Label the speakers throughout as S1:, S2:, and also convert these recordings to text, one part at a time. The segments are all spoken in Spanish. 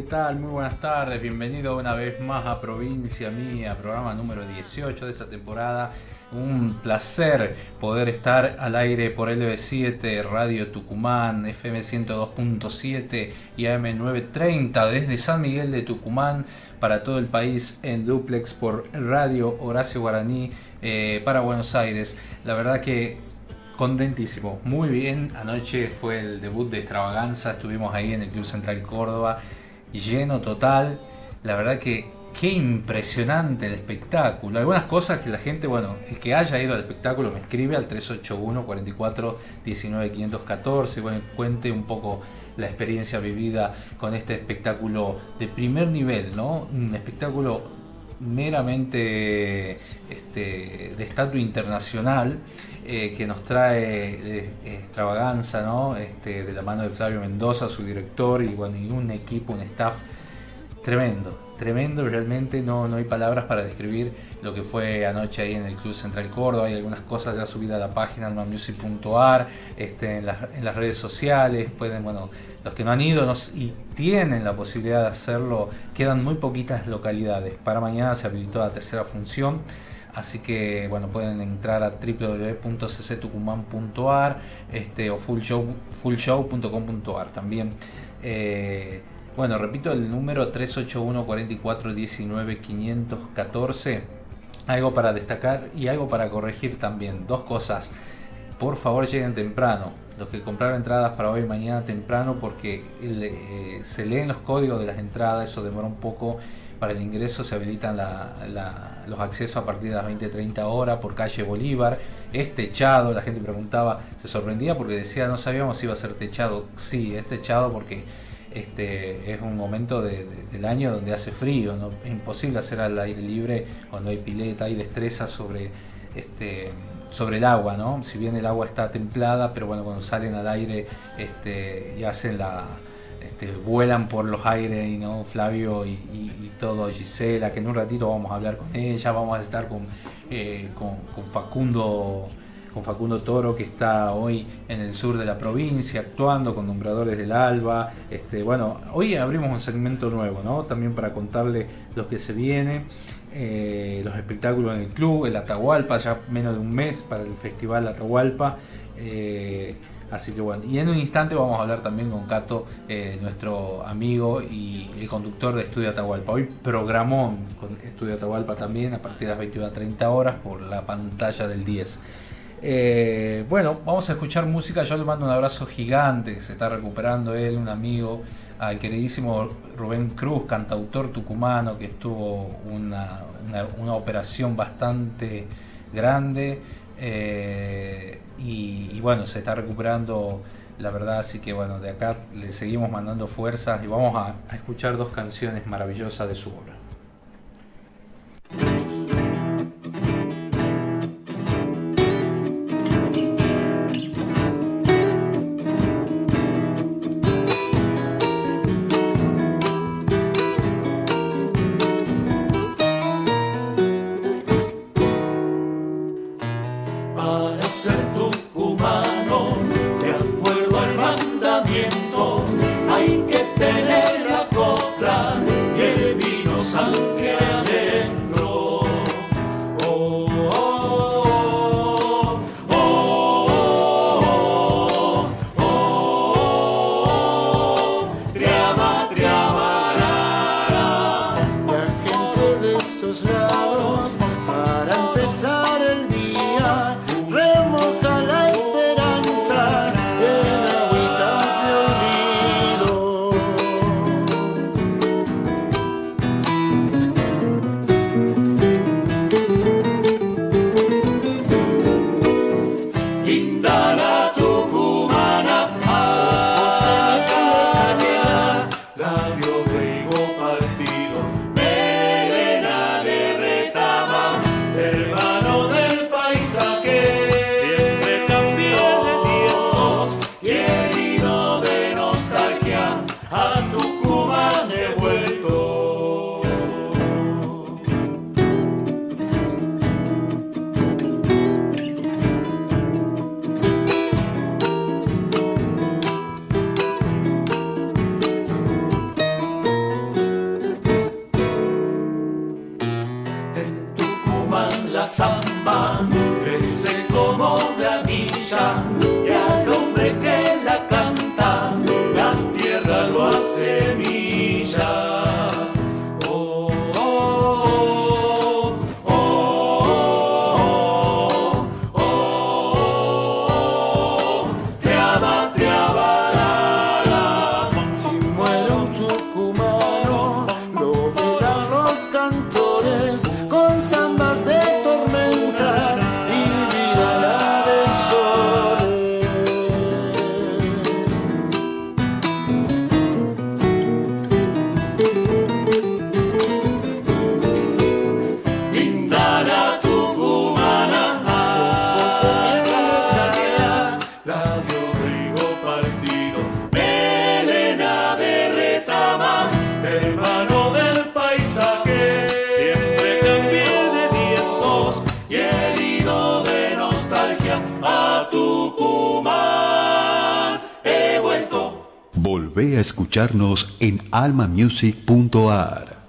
S1: ¿Qué tal? Muy buenas tardes. Bienvenido una vez más a Provincia Mía, programa número 18 de esta temporada. Un placer poder estar al aire por LB7, Radio Tucumán, FM 102.7 y AM 930 desde San Miguel de Tucumán para todo el país en duplex por Radio Horacio Guaraní eh, para Buenos Aires. La verdad que Contentísimo, muy bien. Anoche fue el debut de Extravaganza, estuvimos ahí en el Club Central Córdoba, lleno total. La verdad que qué impresionante el espectáculo. Algunas cosas que la gente, bueno, el que haya ido al espectáculo me escribe al 381 44 19 514, bueno, cuente un poco la experiencia vivida con este espectáculo de primer nivel, ¿no? Un espectáculo meramente este, de estatus internacional eh, que nos trae eh, extravaganza, ¿no? Este, de la mano de Flavio Mendoza, su director, y bueno, y un equipo, un staff tremendo, tremendo, realmente no, no hay palabras para describir lo que fue anoche ahí en el Club Central Córdoba, hay algunas cosas ya subidas a la página almamusic.ar, este, en, las, en las redes sociales, pueden, bueno, los que no han ido nos- y tienen la posibilidad de hacerlo, quedan muy poquitas localidades, para mañana se habilitó la tercera función, Así que bueno, pueden entrar a www.cctucumán.ar este, o fullshow, fullshow.com.ar también. Eh, bueno, repito el número 381 44 19 514. Algo para destacar y algo para corregir también. Dos cosas. Por favor lleguen temprano. Los que compraron entradas para hoy y mañana temprano porque eh, se leen los códigos de las entradas, eso demora un poco para el ingreso se habilitan los accesos a partir de las 20-30 horas por calle Bolívar. Es techado, la gente preguntaba, se sorprendía porque decía no sabíamos si iba a ser techado. Sí, es techado porque este es un momento de- de- del año donde hace frío, ¿no? es imposible hacer al aire libre cuando hay pileta, hay destreza sobre este sobre el agua, ¿no? Si bien el agua está templada, pero bueno, cuando salen al aire este, y hacen la, este, vuelan por los aires no Flavio y, todo Gisela que en un ratito vamos a hablar con ella vamos a estar con, eh, con, con Facundo con Facundo Toro que está hoy en el sur de la provincia actuando con nombradores del Alba. Este bueno hoy abrimos un segmento nuevo no también para contarle lo que se viene eh, los espectáculos en el club el Atahualpa ya menos de un mes para el festival Atahualpa eh, Así que bueno, y en un instante vamos a hablar también con Cato, eh, nuestro amigo y el conductor de Estudio Atahualpa. Hoy programó con Estudio Atahualpa también a partir de las 21.30 horas por la pantalla del 10. Eh, bueno, vamos a escuchar música. Yo le mando un abrazo gigante se está recuperando él, un amigo, al queridísimo Rubén Cruz, cantautor tucumano, que estuvo una- una operación bastante grande. Eh, y, bueno, se está recuperando la verdad, así que bueno, de acá le seguimos mandando fuerzas y vamos a, a escuchar dos canciones maravillosas de su obra.
S2: almamusic.ar.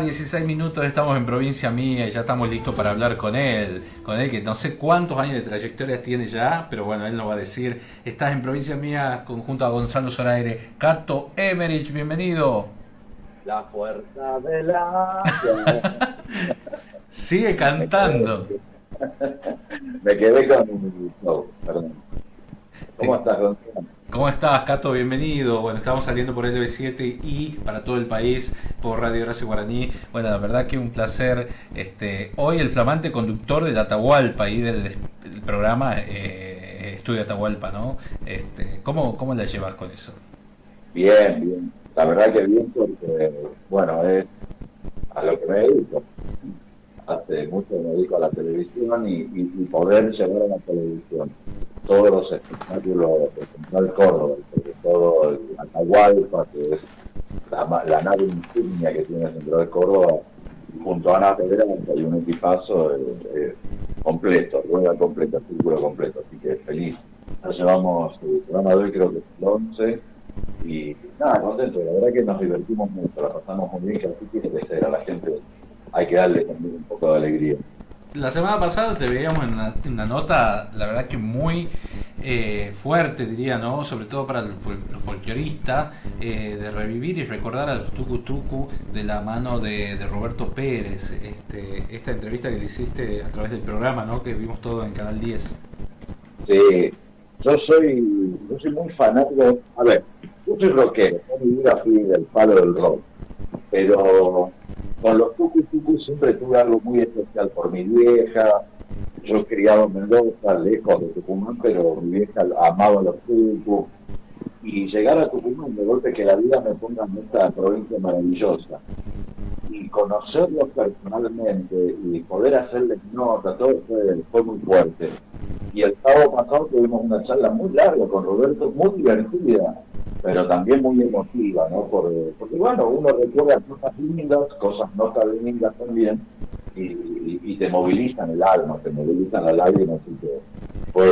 S1: 16 minutos, estamos en provincia mía y ya estamos listos para hablar con él. Con él que no sé cuántos años de trayectoria tiene ya, pero bueno, él nos va a decir. Estás en provincia mía con- junto a Gonzalo Zoraire. Cato Emerich, bienvenido.
S3: La fuerza de la...
S1: Sigue cantando.
S3: Me quedé con show, perdón. ¿Cómo estás, Gonzalo?
S1: ¿Cómo estás, Cato? Bienvenido. Bueno, estamos saliendo por LB7 y para todo el país por Radio Horacio Guaraní. Bueno, la verdad que un placer. Este, hoy el flamante conductor del Atahualpa y del, programa eh, Estudio Atahualpa, ¿no? Este, ¿cómo, ¿Cómo la llevas con eso?
S3: Bien, bien. La verdad que bien porque, bueno, es a lo que me dedico. Hace mucho me dedico a la televisión y poder llevar a la televisión todos los espectáculos de Central Córdoba, sobre todo el Atahualpa, que es la, la nave insignia que tiene Central Córdoba, junto a Ana Pedra hay un equipazo eh, eh, completo, rueda completa, círculo completo, así que feliz. Nos llevamos el programa de hoy creo que es el 11 y nada, contento, la verdad que nos divertimos mucho, la pasamos muy bien, que así tiene que ser, a la gente hay que darle también un poco de alegría.
S1: La semana pasada te veíamos en una, nota, la verdad que muy eh, fuerte, diría, ¿no? Sobre todo para el fol- los folcloristas, eh, de revivir y recordar a los Tucu Tucu de la mano de, Roberto Pérez. Este, esta entrevista que le hiciste a través del programa, ¿no? Que vimos todo en Canal 10.
S3: Sí, yo soy, yo soy muy fanático, a ver, yo soy rockero, toda mi vida fui del palo del rock, pero con los tucu tucu siempre tuve algo muy especial por mi vieja, yo criado en Mendoza, lejos de Tucumán, pero mi vieja amaba los tucu, y llegar a Tucumán de golpe que la vida me ponga en esta provincia maravillosa, y conocerlos personalmente y poder hacerles nota, todo fue, fue muy fuerte. Y el sábado pasado tuvimos una charla muy larga con Roberto, muy divertida, pero también muy emotiva, ¿no? Por, porque, bueno, uno recuerda cosas lindas, cosas no tan lindas también, y, y- y te movilizan el alma, te movilizan la lágrima, así que fue...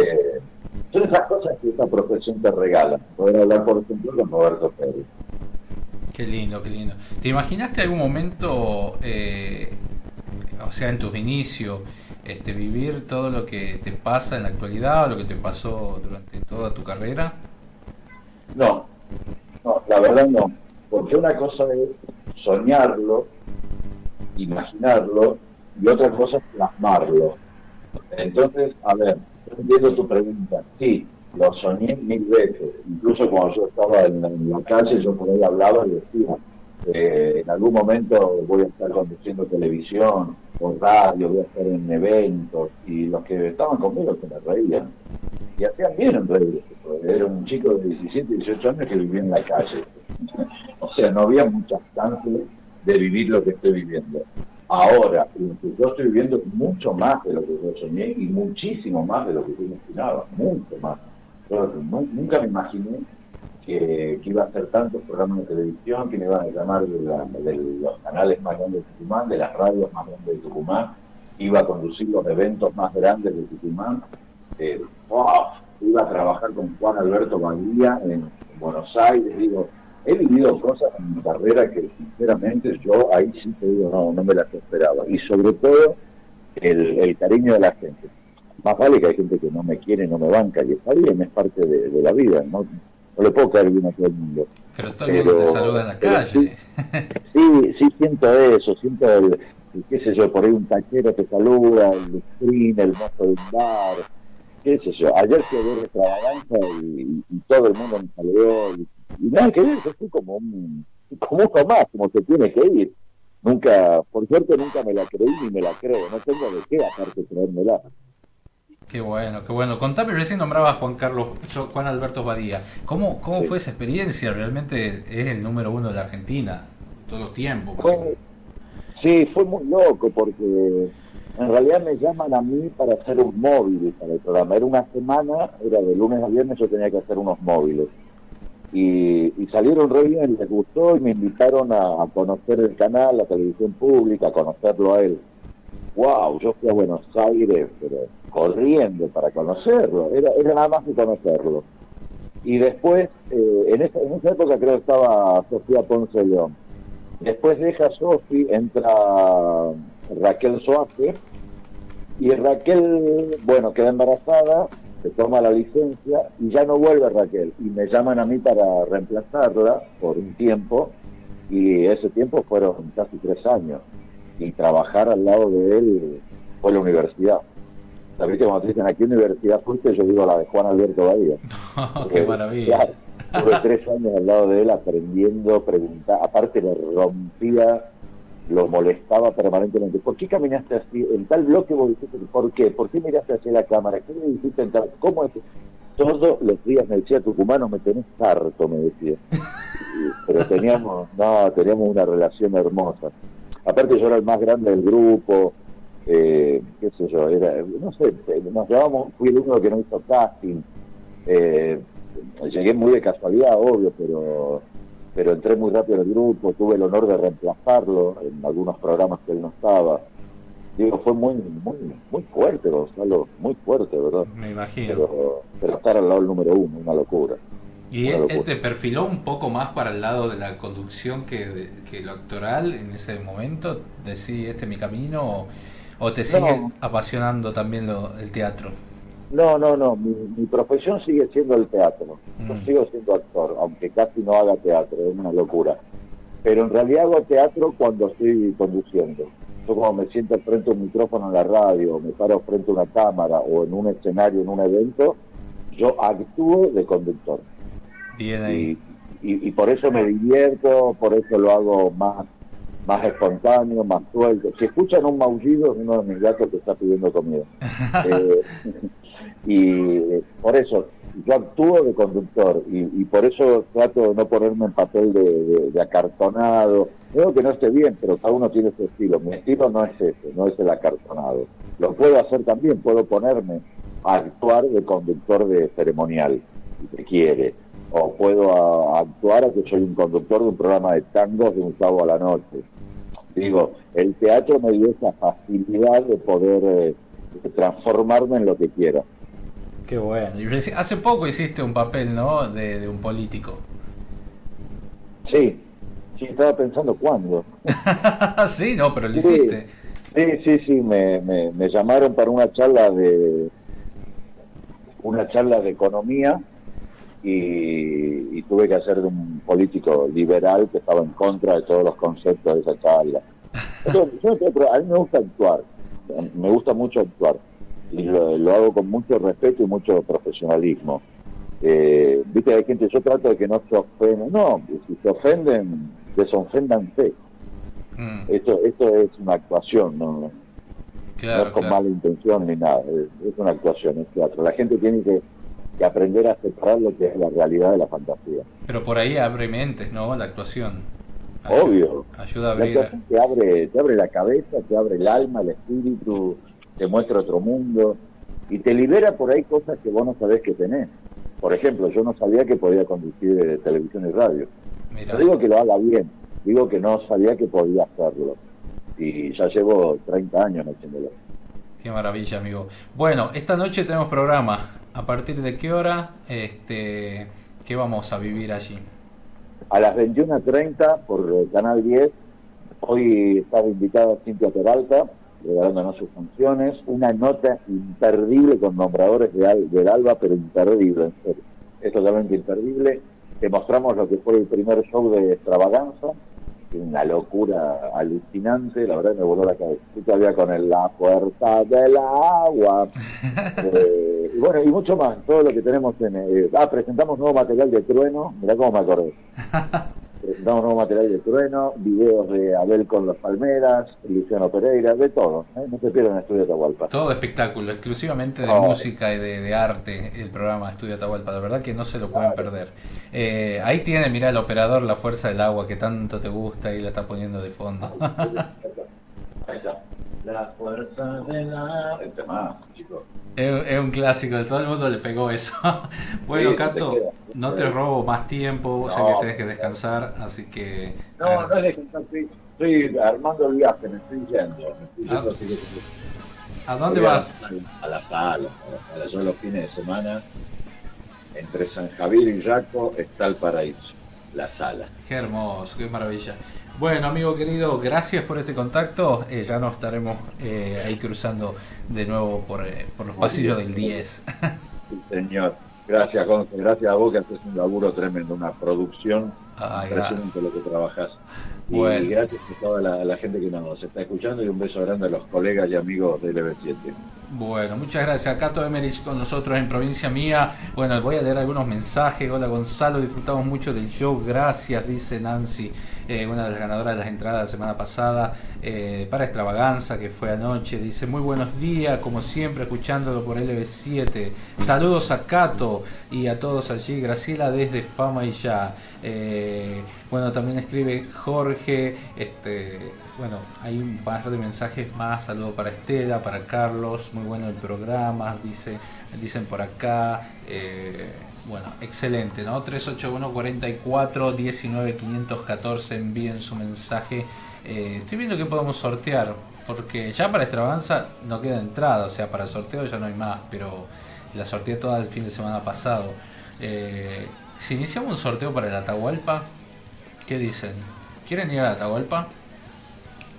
S3: Son esas cosas que esta profesión te regala. Poder hablar, por ejemplo, con Roberto Pérez.
S1: Qué lindo, qué lindo. ¿Te imaginaste algún momento, eh, o sea, en tus inicios, este, vivir todo lo que te pasa en la actualidad o lo que te pasó durante toda tu carrera?
S3: No, no, la verdad no. Porque una cosa es soñarlo, imaginarlo, y otra cosa es plasmarlo. Entonces, a ver, entiendo tu pregunta. Sí, lo soñé mil veces. Incluso cuando yo estaba en, en la calle, yo por ahí hablaba y decía, eh, en algún momento voy a estar conduciendo televisión o radio, voy a estar en eventos, y los que estaban conmigo se me reían y hacían bien en reír. Era un chico de 17, 18 años que vivía en la calle. o sea, no había muchas chances de vivir lo que estoy viviendo. Ahora, yo estoy viviendo mucho más de lo que yo soñé y muchísimo más de lo que yo imaginaba, mucho más. Yo nu- nunca me imaginé que, que iba a hacer tantos programas de televisión, que me iban a llamar de, los canales más grandes de Tucumán, de las radios más grandes de Tucumán, iba a conducir los eventos más grandes de Tucumán, eh, ¡wow! iba a trabajar con Juan Alberto Badía en, en Buenos Aires, digo, he vivido cosas en mi carrera que sinceramente yo ahí sí te digo, no, no me las esperaba. Y sobre todo el, cariño de la gente. Más vale que hay gente que no me quiere, no me banca, y está bien, es parte de la vida, no, no le puedo caer bien a todo el mundo.
S1: Pero todo el mundo te saluda en la calle.
S3: Sí, sí siento eso, siento el, el, qué sé yo, por ahí un taquero te saluda, el screen, el mozo de un bar, qué sé yo. Ayer fui a ver extravaganza y, y todo el mundo me saludó y, y nada que ver, yo fui como un, como uno más, como se tiene que ir. Nunca, por suerte nunca me la creí ni me la creo, no tengo de qué aparte creérmela.
S1: Qué bueno, qué bueno. Contame, recién nombraba a Juan Carlos, Juan Alberto Badía. ¿Cómo, cómo
S3: Sí.
S1: fue esa experiencia? Realmente es el número uno de la Argentina, todos los tiempos.
S3: Fue- sí, fue muy loco porque en realidad me llaman a mí para hacer un móvil para el programa. Era una semana, era de lunes a viernes, yo tenía que hacer unos móviles. Y, y salieron re bien, les gustó y me invitaron a, a conocer el canal, la televisión pública, a conocerlo a él. ¡Wow! Yo fui a Buenos Aires, pero corriendo para conocerlo, era, era nada más que conocerlo. Y después, eh, en, esa, en esa época creo que estaba Sofía Ponce León. Después deja Sofi, entra Raquel Soace, y Raquel, bueno, queda embarazada, se toma la licencia y ya no vuelve Raquel. Y me llaman a mí para reemplazarla por un tiempo, y ese tiempo fueron casi tres años. Y trabajar al lado de él fue la universidad. ¿Sabés que cuando te dicen a qué universidad fuiste? Yo digo la de Juan Alberto Badía.
S1: qué
S3: Eh,
S1: maravilla.
S3: claro, Estuve tres años al lado de él aprendiendo, preguntando. Aparte le rompía, lo molestaba permanentemente. ¿Por qué caminaste así? En tal bloque vos dijiste, ¿por qué? ¿Por qué miraste hacia la cámara? ¿Qué le dijiste en tal? ¿Cómo es? Todos los días me decía, Tucumano, me tenés harto, me decía. Pero teníamos, no, teníamos una relación hermosa. Aparte yo era el más grande del grupo, eh, qué sé yo, era, no sé, eh, nos llevamos, fui el único que no hizo casting, eh, llegué muy de casualidad, obvio, pero pero entré muy rápido en el grupo, tuve el honor de reemplazarlo en algunos programas que él no estaba. Digo, fue muy, muy, muy fuerte, Gonzalo, muy fuerte, ¿verdad?
S1: Me imagino.
S3: Pero, pero estar al lado del número uno, una locura.
S1: ¿Y él, él te perfiló un poco más para el lado de la conducción que, de- que lo actoral en ese momento? ¿Decís este es mi camino? ¿O, o te sigue
S3: No.
S1: apasionando también lo- el teatro?
S3: No, no, no, mi, mi profesión sigue siendo el teatro. Yo
S1: Mm.
S3: sigo siendo actor, aunque casi no haga teatro, es una locura. Pero en realidad hago teatro cuando estoy conduciendo. Yo cuando me siento frente a un micrófono en la radio, o me paro frente a una cámara o en un escenario, en un evento, yo actúo de conductor.
S1: Bien ahí.
S3: Y, y- y por eso me divierto, por eso lo hago más más espontáneo, más suelto. Si escuchan un maullido, es uno de mis gatos que está pidiendo comida. Eh, y por eso, yo actúo de conductor y, y por eso trato de no ponerme en papel de, de- de acartonado. Digo que no esté bien, pero cada uno tiene su estilo. Mi estilo no es ese, no es el acartonado. Lo puedo hacer también, puedo ponerme a actuar de conductor de ceremonial, si se quiere. O puedo a- actuar a que soy un conductor de un programa de tangos de un sábado a la noche. Digo, el teatro me dio esa facilidad de poder eh, transformarme en lo que quiera.
S1: Qué bueno. Y hace poco hiciste un papel, ¿no? De, de un político.
S3: Sí, sí, estaba pensando cuándo.
S1: sí, no, pero lo
S3: Sí.
S1: hiciste.
S3: Sí, sí, sí, me, me, me llamaron para una charla de una charla de economía y, y tuve que hacer de un político liberal que estaba en contra de todos los conceptos de esa charla. Yo no a mí me gusta actuar, me gusta mucho actuar y lo, lo hago con mucho respeto y mucho profesionalismo. Eh, Viste, hay gente, yo trato de que no se ofendan, no, si se ofenden, desoféndanse.
S1: Mm,
S3: Esto, esto es una actuación, no, no
S1: claro,
S3: es con
S1: claro.
S3: mala intención ni nada, es, es una actuación, es teatro. La gente tiene que, que aprender a separar lo que es la realidad de la fantasía.
S1: Pero por ahí abre mentes, ¿no? La actuación.
S3: Obvio.
S1: Ayuda a
S3: La
S1: abrir.
S3: actuación te abre, te abre la cabeza, te abre el alma, el espíritu, te muestra otro mundo y te libera por ahí cosas que vos no sabés que tenés. Por ejemplo, yo no sabía que podía conducir eh, televisión y radio. No digo que lo haga bien, digo que no sabía que podía hacerlo. Y ya llevo 30 años haciéndolo.
S1: Qué maravilla, amigo. Bueno, esta noche tenemos programa. ¿A partir de qué hora? Este, ¿Qué vamos a vivir allí?
S3: A las 21.30 por Canal 10, hoy estaba invitada Cintia Peralta, regalándonos sus funciones, una nota imperdible con nombradores de Al- del Alba, pero imperdible, en serio. Es totalmente imperdible. Te mostramos lo que fue el primer show de Extravaganza, una locura alucinante, la verdad me voló la cabeza. Estoy todavía con el La Puerta del Agua. Eh, y bueno, y mucho más, todo lo que tenemos en... eh, ah, presentamos nuevo material de Trueno, mirá cómo me acordé. Presentamos nuevo material de Trueno, videos de Abel con los Palmeras, Luciano Pereira, de todo. ¿eh? No se pierdan Estudio Atahualpa.
S1: Todo espectáculo, exclusivamente de
S3: Oh.
S1: música y de, de arte, el programa Estudio Atahualpa. La verdad que no se lo pueden perder. Eh, ahí tiene, mira el operador, la fuerza del agua que tanto te gusta y la está poniendo de fondo.
S3: Ahí está. La fuerza de la... Este más, chicos.
S1: Es, es un clásico, todo el mundo le pegó eso. bueno,
S3: Sí,
S1: Cato,
S3: te
S1: no te robo más tiempo, sé que tenés que descansar, así que...
S3: No, no es de que estoy, estoy armando el viaje, me estoy yendo. Me estoy
S1: Ah.
S3: yendo así que-
S1: ¿A dónde
S3: Voy
S1: vas?
S3: A la sala, a la sala. Yo los fines de semana, entre San Javier y Yaco, está el paraíso, la sala.
S1: Qué hermoso, qué maravilla. Bueno, amigo querido, gracias por este contacto. Eh, ya nos estaremos eh, ahí cruzando de nuevo por, eh, por los pasillos del 10.
S3: Sí, señor. Gracias, Gonce. Gracias a vos que haces un laburo tremendo, una producción
S1: Ay,
S3: impresionante lo que trabajas. Y
S1: Bueno.
S3: gracias a toda la, la gente que nos está escuchando y un beso grande a los colegas y amigos del EB7.
S1: Bueno, muchas gracias. Cato Emerich con nosotros en Provincia Mía. Bueno, voy a leer algunos mensajes. Hola Gonzalo, disfrutamos mucho del show. Gracias, dice Nancy, eh, una de las ganadoras de las entradas la semana pasada eh, para Extravaganza, que fue anoche. Dice, muy buenos días, como siempre, escuchándolo por LB7. Saludos a Cato y a todos allí. Graciela desde Fama y Ya. Eh, bueno, también escribe Jorge. Este, bueno, hay un par de mensajes más. Saludos para Estela, para Carlos. Muy bueno el programa. Dice, dicen por acá. Bueno, excelente, ¿no? 381 44 19 514 envíen su mensaje. Eh, estoy viendo que podemos sortear, porque ya para extravaganza no queda entrada, o sea, para el sorteo ya no hay más, pero la sorteé toda el fin de semana pasado. Eh, si iniciamos un sorteo para el Atahualpa, ¿qué dicen? ¿Quieren ir al Atahualpa?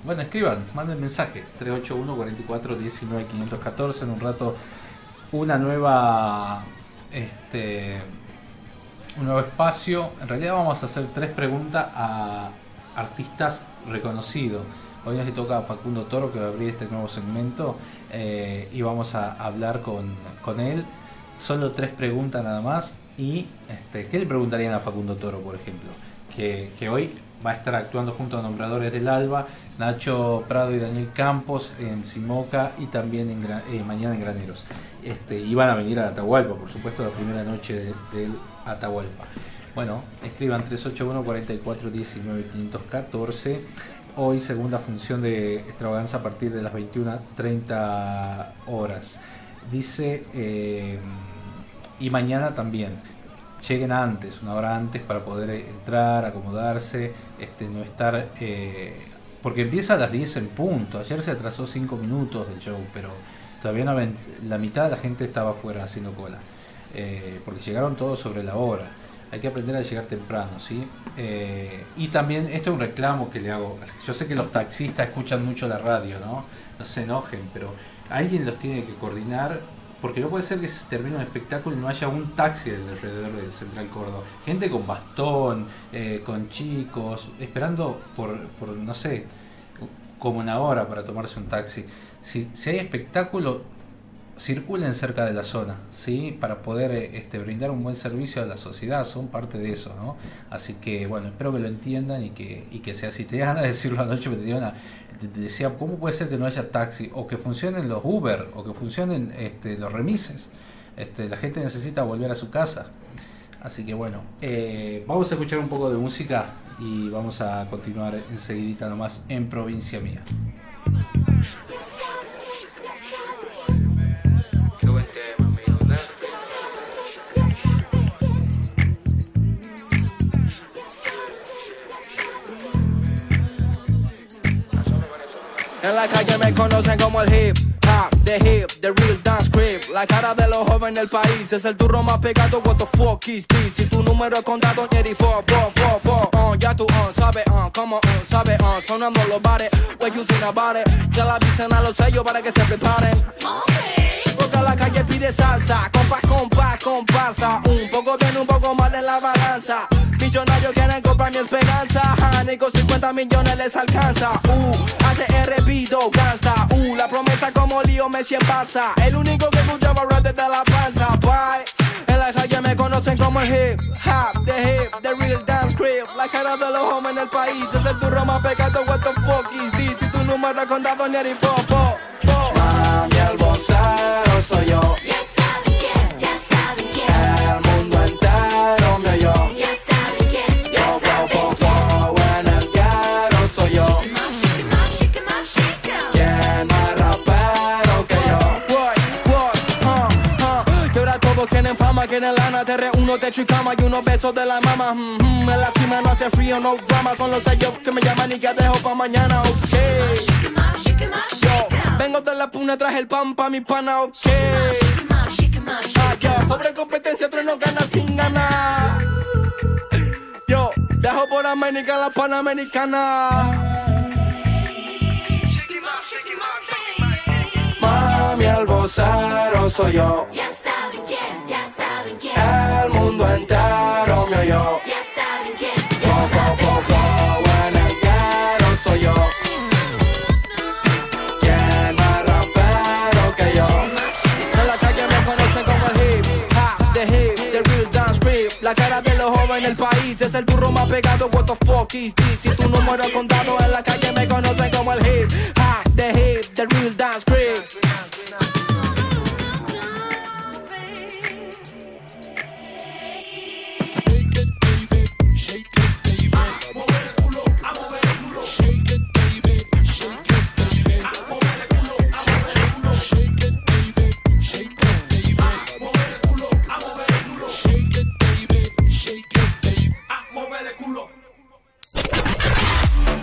S1: Bueno, escriban, manden mensaje. 381 44 19 514 en un rato una nueva este un nuevo espacio. En realidad vamos a hacer tres preguntas a artistas reconocidos. Hoy nos toca a Facundo Toro que va a abrir este nuevo segmento eh, y vamos a hablar con, con, él. Solo tres preguntas nada más. Y este, ¿qué le preguntarían a Facundo Toro, por ejemplo? Que, que hoy va a estar actuando junto a nombradores del Alba, Nacho Prado y Daniel Campos en Simoca y también en, eh, mañana en Graneros. Este, iban a venir a Atahualpa, por supuesto, la primera noche del de Atahualpa. Bueno, escriban 381 44 19 514. Hoy segunda función de extravaganza a partir de las 21.30 horas. Dice, eh, y mañana también lleguen antes, una hora antes para poder entrar, acomodarse, este, no estar... Eh, porque empieza a las 10 en punto, ayer se atrasó 5 minutos del show, pero todavía no la mitad de la gente estaba afuera haciendo cola, eh, porque llegaron todos sobre la hora. Hay que aprender a llegar temprano, ¿sí? Eh, y también, esto es un reclamo que le hago. Yo sé que los taxistas escuchan mucho la radio, ¿no? No se enojen, pero alguien los tiene que coordinar porque no puede ser que se termine un espectáculo y no haya un taxi alrededor del Central Córdoba. Gente con bastón, eh, con chicos, esperando por, por, no sé, como una hora para tomarse un taxi. Si, si hay espectáculo, circulen cerca de la zona, ¿sí? Para poder eh, este, brindar un buen servicio a la sociedad, son parte de eso, ¿no? Así que, bueno, espero que lo entiendan y que, y que sea así. Te de decirlo anoche, me decía, ¿cómo puede ser que no haya taxi? O que funcionen los Uber, o que funcionen este, los remises. Este, la gente necesita volver a su casa. Así que bueno, eh, vamos a escuchar un poco de música y vamos a continuar enseguidita nomás en provincia mía.
S4: En la calle me conocen como el hip hop, the hip, the real dance creep. La cara de los jóvenes del país es el turro más pegado. What the fuck is this? Si tu número es contado, Jerry, four, four, four, four. Ya tú, uh, sabe, uh, como, uh, sabe, uh, sonando los bares. What you think about it? Ya la dicen a los sellos para que se preparen. Porque la calle pide salsa, compás, compás, comparsa. Un poco bien, un poco mal en la balanza. Millonarios quieren comprar mi esperanza. con 50 millones les alcanza. Uh, ATR pido gasta. Uh, la promesa como lío me en pasa. El único que escuchaba rap desde la panza. Bye. En la calle me conocen como el hip hop, the hip, the real dance crib. La cara de los hombres en el país es el turro más pecado. What the fuck is this? Si tu número contado ni el fo, fo, fo. Mami, el vocero soy yo. Tiene lana, te reúno, techo y cama y unos besos de la mama. en la cima no hace frío, no drama, son los sellos que me llaman y que dejo pa' mañana, ok. Yo, vengo de la puna, traje el pan pa' mi pana, ok. Ah, pobre competencia, tres no gana sin ganar. Yo, dejo por América la panamericana. Mami, el vocero soy yo. El mundo entero me oyó. Fo, fo, fo, fo, en el guero soy yo. ¿Quién más rapero que yo? En la calle me conocen como el hip hop, the hip, the real dance creep. La cara de los jóvenes del país es el turro más pegado. What the fuck is this? Si tu número contado en la calle me conocen como el hip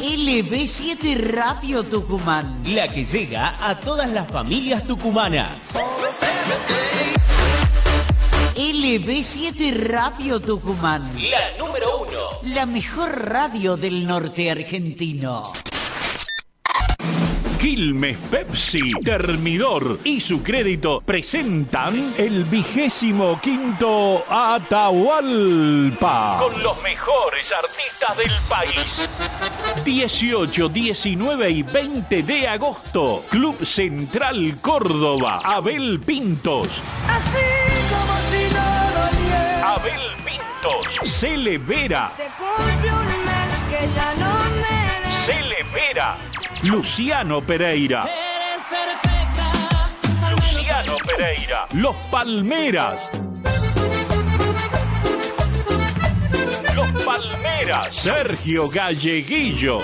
S5: LB7 Radio Tucumán.
S6: La que llega a todas las familias tucumanas.
S5: LB7 Radio Tucumán.
S6: La número uno.
S5: La mejor radio del norte argentino.
S7: Quilmes Pepsi, Termidor y su crédito presentan el vigésimo quinto Atahualpa. Con los mejores artistas del país. 18, 19 y 20 de agosto. Club Central Córdoba. Abel Pintos.
S8: Así como si no.
S7: Abel Pintos. Cele Vera.
S8: Se cumple un mes que ya no me ves.
S7: Cele Vera. Luciano Pereira.
S8: Eres perfecta. al menos
S7: Luciano Pereira. Los Palmeras. Palmeras. Sergio Galleguillo.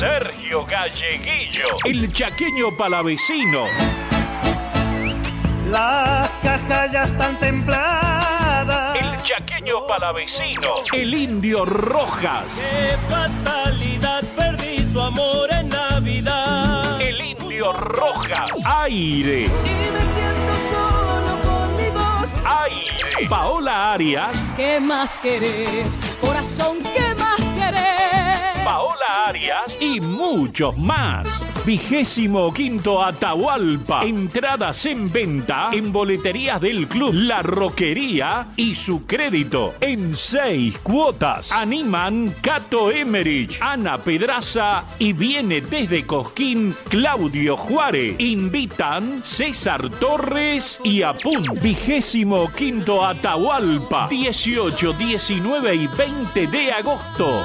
S7: Sergio Galleguillo. El chaqueño palavecino.
S2: Las cajas ya están templadas.
S7: El chaqueño palavecino. El indio Rojas.
S2: Qué fatalidad, perdí su amor en Navidad.
S7: El indio Rojas. Aire.
S8: Y me
S7: Paola Arias.
S8: ¿Qué más querés? Corazón, ¿qué más querés?
S7: Paola Arias y muchos más. Vigésimo quinto Atahualpa. Entradas en venta en boleterías del club La Roquería y su crédito en seis cuotas. Animan Cato Emerich, Ana Pedraza y viene desde Cosquín Claudio Juárez. Invitan César Torres y Apun. Vigésimo quinto Atahualpa. 18, 19 y 20 de agosto.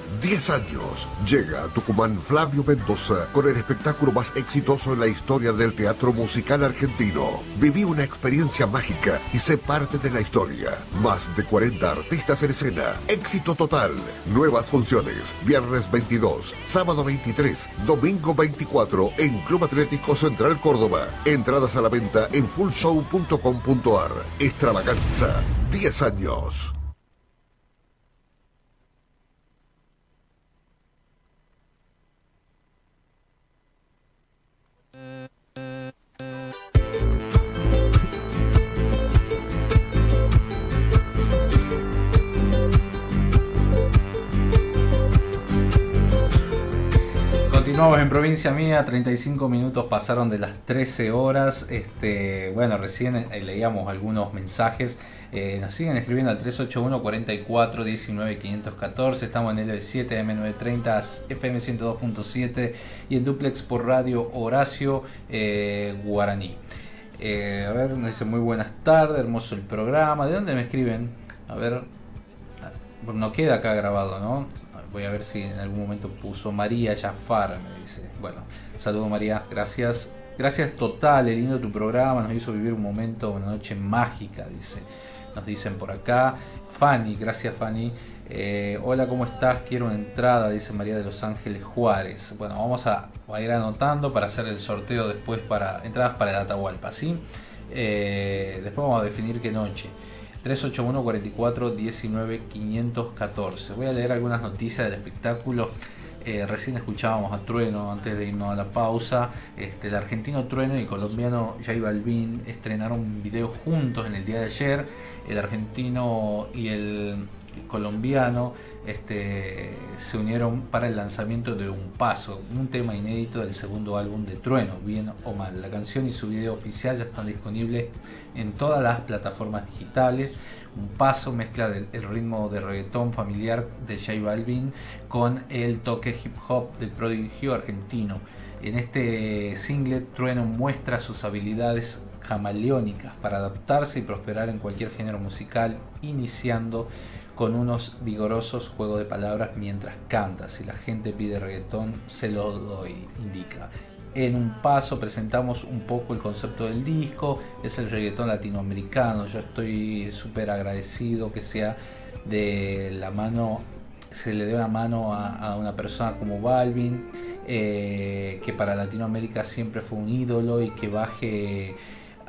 S9: 10 años. Llega a Tucumán Flavio Mendoza con el espectáculo más exitoso en la historia del teatro musical argentino. Viví una experiencia mágica y sé parte de la historia. Más de 40 artistas en escena. Éxito total. Nuevas funciones. Viernes 22, sábado 23, domingo 24 en Club Atlético Central Córdoba. Entradas a la venta en fullshow.com.ar. Extravaganza. 10 años.
S1: Continuamos en provincia mía, 35 minutos pasaron de las 13 horas. Este, bueno, recién eh, leíamos algunos mensajes. Eh, nos siguen escribiendo al 381 44 19 514. Estamos en el 7 M930 FM 102.7 y en duplex por radio Horacio eh, Guaraní. Eh, a ver, nos dice muy buenas tardes, hermoso el programa. ¿De dónde me escriben? A ver, no queda acá grabado, ¿no? Voy a ver si en algún momento puso María Jafar, me dice. Bueno, saludo María, gracias. Gracias total, lindo tu programa, nos hizo vivir un momento, una noche mágica, dice. Nos dicen por acá. Fanny, gracias Fanny. Eh, hola, ¿cómo estás? Quiero una entrada, dice María de Los Ángeles Juárez. Bueno, vamos a, a ir anotando para hacer el sorteo después para entradas para el Atahualpa, ¿sí? Eh, después vamos a definir qué noche. 381 44 19 514. Voy a leer algunas noticias del espectáculo. Eh, recién escuchábamos a Trueno antes de irnos a la pausa. Este, el argentino Trueno y el colombiano J Balvin estrenaron un video juntos en el día de ayer. El argentino y el colombiano este, se unieron para el lanzamiento de Un Paso, un tema inédito del segundo álbum de Trueno, bien o mal. La canción y su video oficial ya están disponibles en todas las plataformas digitales. Un Paso mezcla del- el ritmo de reggaetón familiar de J Balvin con el toque hip hop del prodigio argentino. En este single, Trueno muestra sus habilidades camaleónicas para adaptarse y prosperar en cualquier género musical, iniciando con unos vigorosos juegos de palabras mientras canta. Si la gente pide reggaetón, se lo indica. En un paso presentamos un poco el concepto del disco, es el reggaetón latinoamericano. Yo estoy súper agradecido que sea de la mano, se le dé una mano a, una persona como Balvin, eh, que para Latinoamérica siempre fue un ídolo y que baje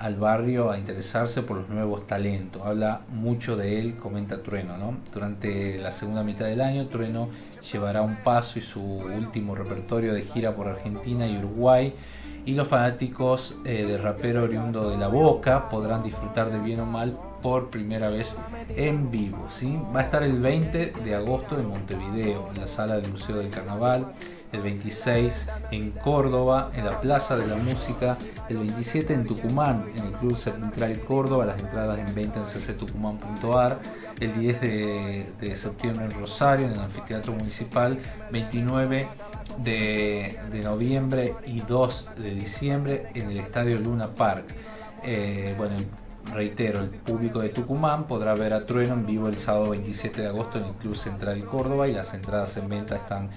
S1: al barrio a interesarse por los nuevos talentos. Habla mucho de él, comenta Trueno. ¿no? Durante la segunda mitad del año, Trueno llevará un paso y su último repertorio de gira por Argentina y Uruguay. Y los fanáticos eh, de rapero oriundo de la boca podrán disfrutar de bien o mal por primera vez en vivo. ¿sí? Va a estar el 20 de agosto en Montevideo, en la sala del Museo del Carnaval el 26 en Córdoba, en la Plaza de la Música, el 27 en Tucumán, en el Club Central Córdoba, las entradas en venta en cctucumán.ar, el 10 de, septiembre en Rosario, en el Anfiteatro Municipal, 29 de, noviembre y 2 de diciembre en el Estadio Luna Park. Eh, bueno, reitero, el público de Tucumán podrá ver a Trueno en vivo el sábado 27 de agosto en el Club Central Córdoba y las entradas en venta están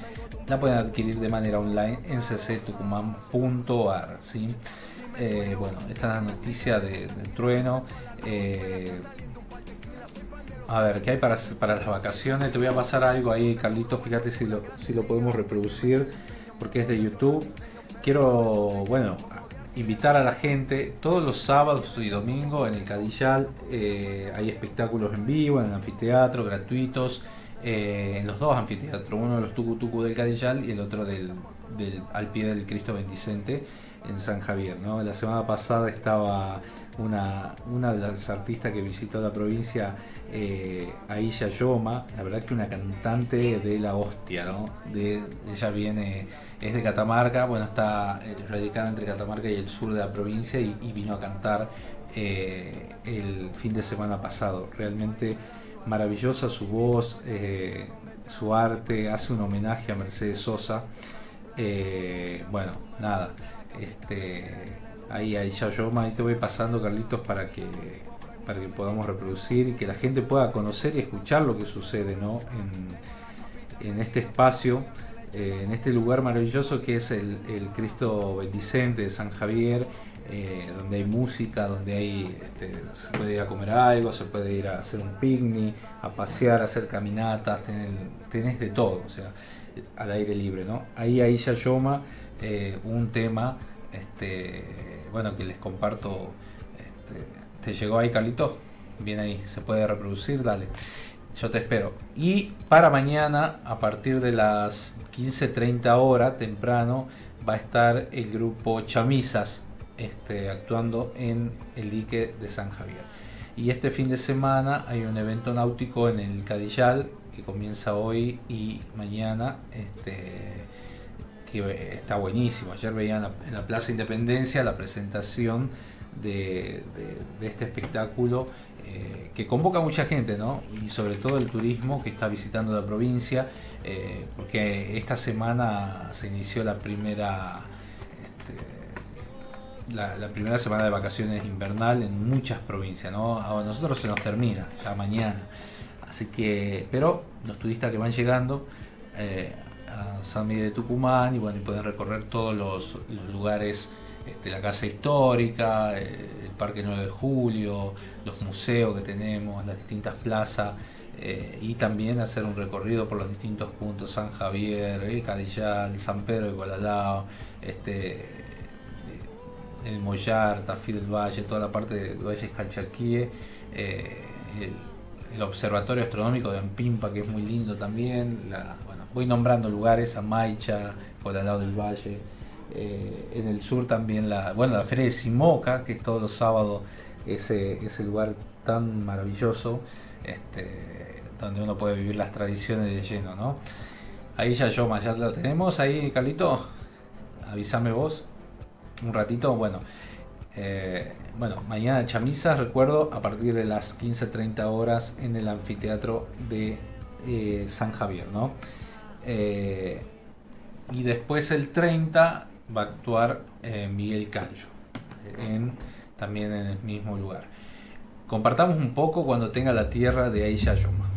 S1: la pueden adquirir de manera online en cctucumán.ar. ¿sí? Eh, bueno, esta es la noticia de, Trueno. Eh, a ver, ¿qué hay para, para las vacaciones? Te voy a pasar algo ahí, Carlito. Fíjate si lo, si lo podemos reproducir, porque es de YouTube. Quiero, bueno, invitar a la gente. Todos los sábados y domingos en el Cadillal eh, hay espectáculos en vivo, en el anfiteatro, gratuitos. Eh, en los dos anfiteatros, uno de los Tucu del Cadillal y el otro del, al pie del Cristo Bendicente en San Javier. ¿no? La semana pasada estaba una, una de las artistas que visitó la provincia, eh, Aisha Yoma, la verdad que una cantante de la hostia, ¿no? De, ella viene, es de Catamarca, bueno, está eh, radicada entre Catamarca y el sur de la provincia y, vino a cantar eh, el fin de semana pasado. Realmente maravillosa su voz, eh, su arte, hace un homenaje a Mercedes Sosa. Eh, bueno, nada, este, ahí, ahí ya yo ahí te voy pasando, Carlitos, para que, para que podamos reproducir y que la gente pueda conocer y escuchar lo que sucede ¿no? en, este espacio, eh, en este lugar maravilloso que es el, el Cristo Bendicente de San Javier eh, donde hay música, donde hay, este, se puede ir a comer algo, se puede ir a hacer un picnic, a pasear, a hacer caminatas, tenés, de todo, o sea, al aire libre, ¿no? Ahí ahí ya Yoma, eh, un tema, este, bueno, que les comparto, este, ¿te llegó ahí Carlito? Bien ahí, se puede reproducir, dale. Yo te espero. Y para mañana, a partir de las 15.30 horas, temprano, va a estar el grupo Chamisas este, actuando en el dique de San Javier. Y este fin de semana hay un evento náutico en el Cadillal que comienza hoy y mañana, este, que está buenísimo. Ayer veían en la Plaza Independencia la presentación de, este espectáculo eh, que convoca a mucha gente, ¿no? Y sobre todo el turismo que está visitando la provincia, eh, porque esta semana se inició la primera la, primera semana de vacaciones invernal en muchas provincias, ¿no? A nosotros se nos termina ya mañana. Así que, pero los turistas que van llegando eh, a San Miguel de Tucumán y bueno, pueden recorrer todos los, lugares, este, la casa histórica, eh, el Parque 9 de Julio, los museos que tenemos, las distintas plazas. Eh, y también hacer un recorrido por los distintos puntos, San Javier, el Cadillal, San Pedro de Guadalajara, este, el Mollar, Tafí del Valle, toda la parte de Valle Calchaquíe, eh, el, Observatorio Astronómico de Ampimpa, que es muy lindo también. bueno, voy nombrando lugares, Amaicha, por el lado del Valle. Eh, en el sur también la, bueno, la Feria de Simoca, que es todos los sábados ese, ese lugar tan maravilloso, este, donde uno puede vivir las tradiciones de lleno, ¿no? Ahí ya yo, ya la tenemos, ahí Carlito, avísame vos un ratito, bueno. Eh, bueno, mañana chamisas, recuerdo, a partir de las 15.30 horas en el anfiteatro de eh, San Javier, ¿no? Eh, y después el 30 va a actuar Miguel Cancho en
S10: también en el mismo lugar. Compartamos un poco cuando tenga la tierra de Aisha Yoma.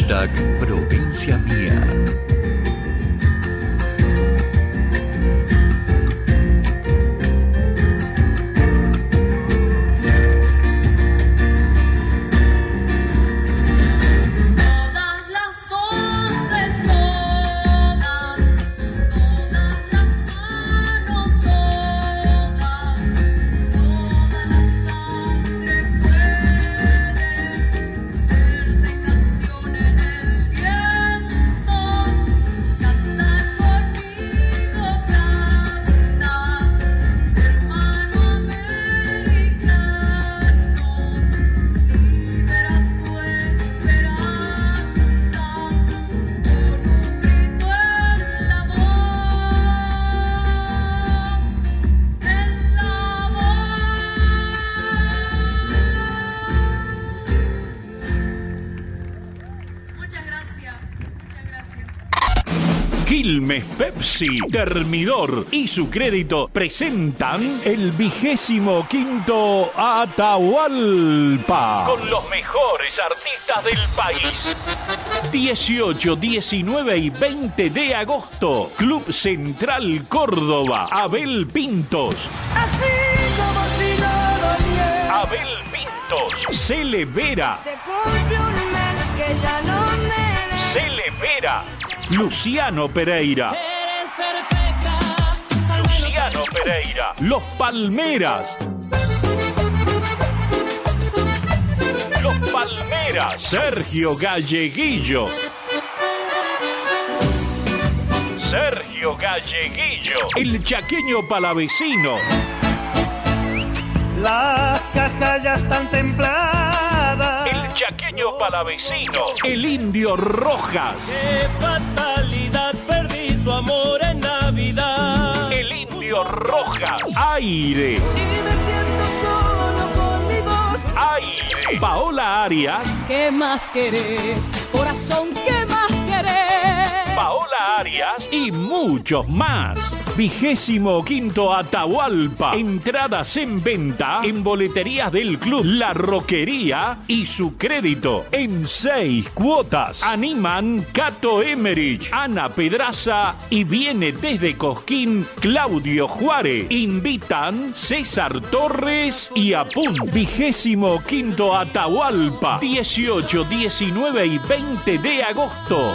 S11: Hashtag Provincia Mía.
S7: Pepsi, Termidor y su crédito presentan el vigésimo quinto Atahualpa. Con los mejores artistas del país. 18, 19 y 20 de agosto. Club Central Córdoba. Abel Pintos.
S12: Así como si nada bien.
S7: Abel Pintos. Cele Vera.
S12: Se cumple un mes que ya no me ves.
S7: Cele Vera. Luciano Pereira. Pereira. Los Palmeras. Los Palmeras. Sergio Galleguillo. Sergio Galleguillo. El chaqueño palavecino.
S2: Las cajas ya están templadas.
S7: El chaqueño palavecino. El indio Rojas.
S2: Qué fatalidad, perdí su amor.
S7: Rojas. Aire.
S12: Y me siento solo con mi voz.
S7: Aire. Paola Arias.
S8: ¿Qué más querés? Corazón, ¿qué más querés?
S7: Paola Arias y muchos más. Vigésimo quinto Atahualpa. Entradas en venta en boleterías del club La Roquería y su crédito en seis cuotas. Animan Cato Emerich, Ana Pedraza y viene desde Cosquín Claudio Juárez. Invitan César Torres y Apun. Vigésimo quinto Atahualpa. 18, 19 y 20 de agosto.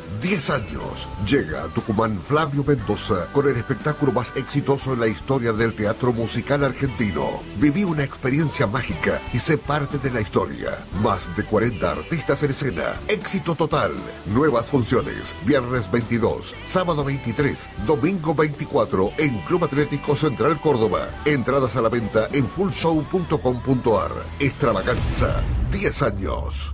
S9: 10 años. Llega a Tucumán Flavio Mendoza con el espectáculo más exitoso en la historia del teatro musical argentino. Viví una experiencia mágica y sé parte de la historia. Más de 40 artistas en escena. Éxito total. Nuevas funciones. Viernes 22, sábado 23, domingo 24 en Club Atlético Central Córdoba. Entradas a la venta en fullshow.com.ar. Extravaganza. 10 años.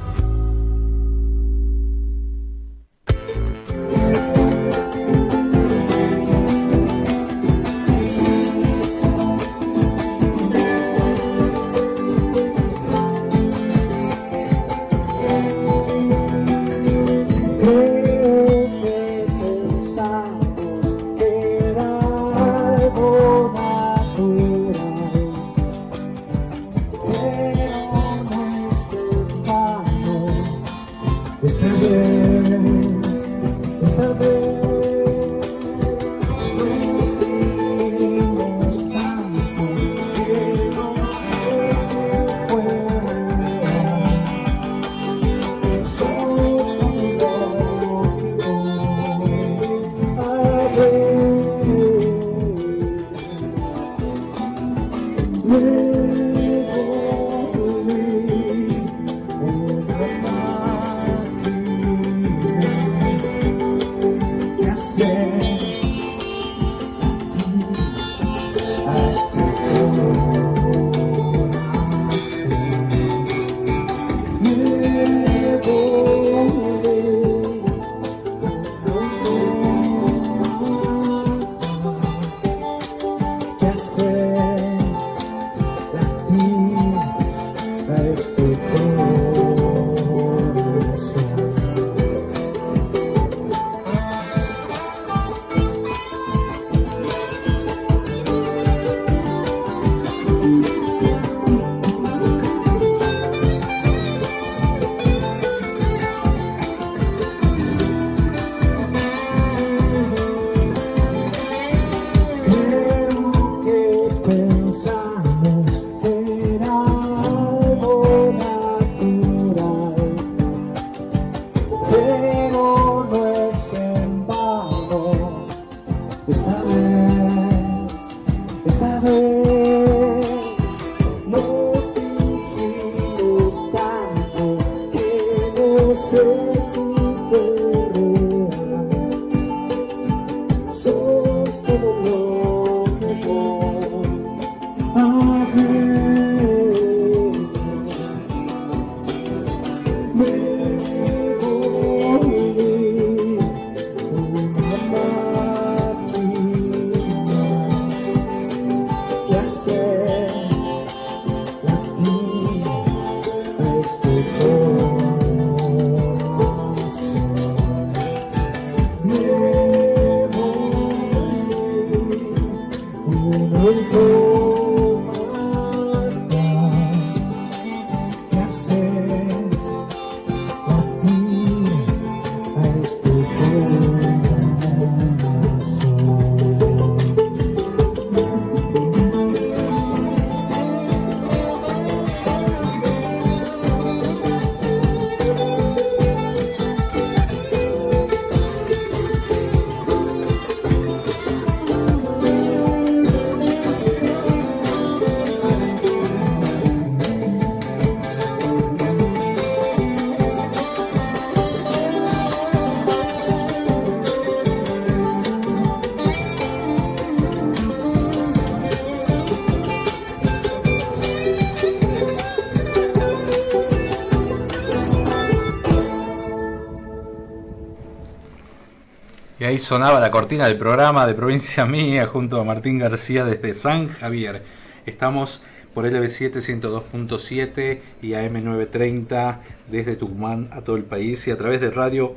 S1: Y ahí sonaba la cortina del programa de Provincia Mía junto a Martín García desde San Javier. Estamos por LB7 102.7 y AM930 desde Tucumán a todo el país y a través de radio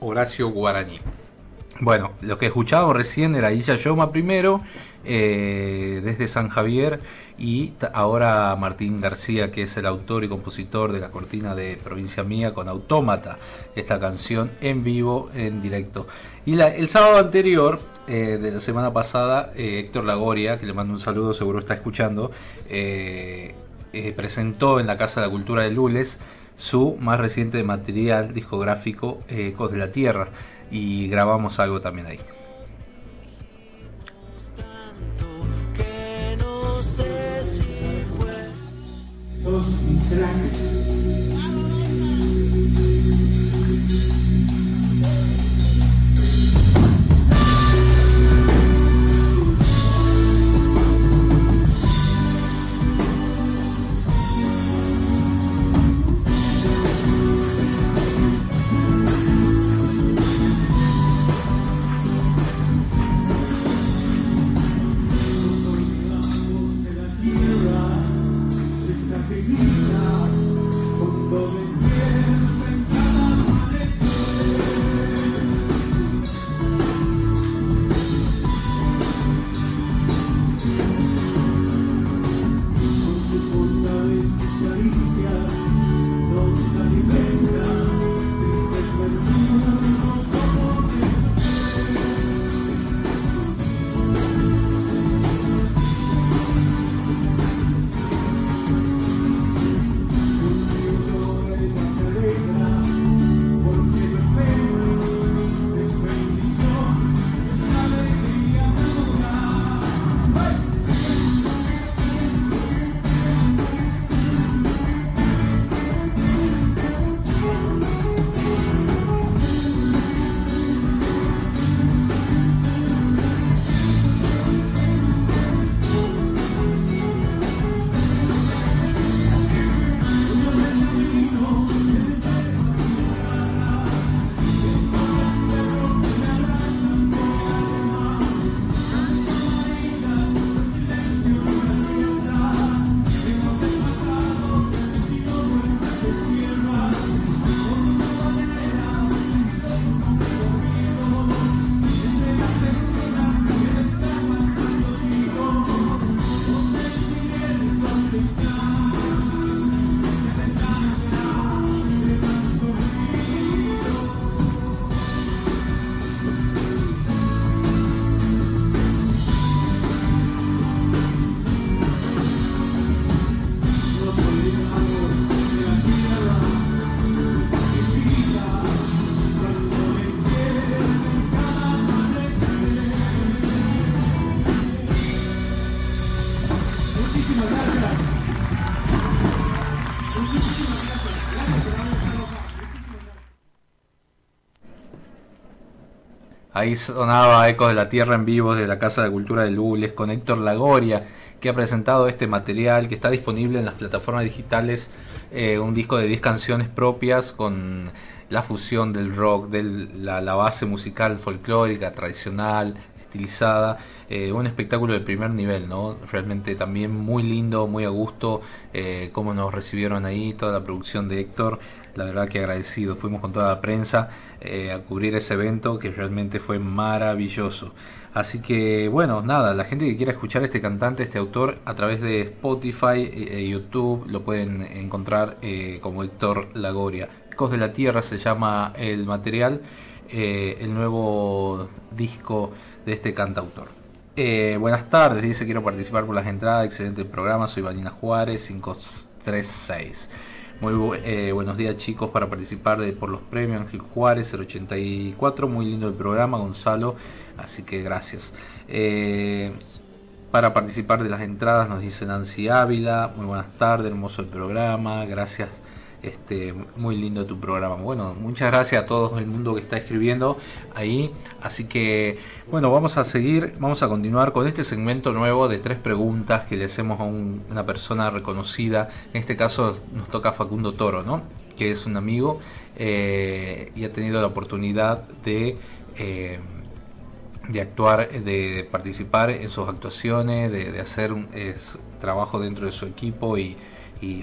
S1: Horacio Guaraní. Bueno, lo que escuchábamos recién era Illa Yoma primero, eh, desde San Javier, y ahora Martín García, que es el autor y compositor de la cortina de Provincia Mía con Autómata, esta canción en vivo, en directo. Y el sábado anterior, eh, de la semana pasada, eh, Héctor Lagoria, que le mando un saludo, seguro está escuchando, presentó en la Casa de la Cultura de Lules su más reciente material discográfico, Ecos de la Tierra, y grabamos algo también ahí.
S13: Sos un crack.
S1: Ahí sonaba Ecos de la Tierra en vivo de la Casa de Cultura de Lules con Héctor Lagoria, que ha presentado este material que está disponible en las plataformas digitales, eh, un disco de 10 canciones propias con la fusión del rock, de la, la base musical folclórica, tradicional, estilizada, eh, un espectáculo de primer nivel, ¿no? Realmente también muy lindo, muy a gusto, eh, cómo nos recibieron ahí, toda la producción de Héctor, la verdad que agradecido, fuimos con toda la prensa eh, a cubrir ese evento que realmente fue maravilloso. Así que bueno, nada, la gente que quiera escuchar este cantante, este autor, a través de Spotify, eh, YouTube, lo pueden encontrar como Héctor Lagoria. Ecos de la Tierra se llama el material, el nuevo disco de este cantautor. Eh, buenas tardes, dice quiero participar por las entradas, excelente programa, soy Vanina Juárez, 536. Muy bu- eh, buenos días chicos para participar de, por los premios Ángel Juárez 084, muy lindo el programa Gonzalo, así que gracias. Eh, para participar de las entradas nos dice Nancy Ávila, muy buenas tardes, hermoso el programa, gracias, este, muy lindo tu programa. Bueno, muchas gracias a todo el mundo que está escribiendo ahí, así que bueno, vamos a seguir, vamos a continuar con este segmento nuevo de tres preguntas que le hacemos a un- una persona reconocida, en este caso nos toca Facundo Toro, ¿no? que es un amigo eh, y ha tenido la oportunidad de... eh, de actuar, de, participar en sus actuaciones, de, hacer un trabajo dentro de su equipo y,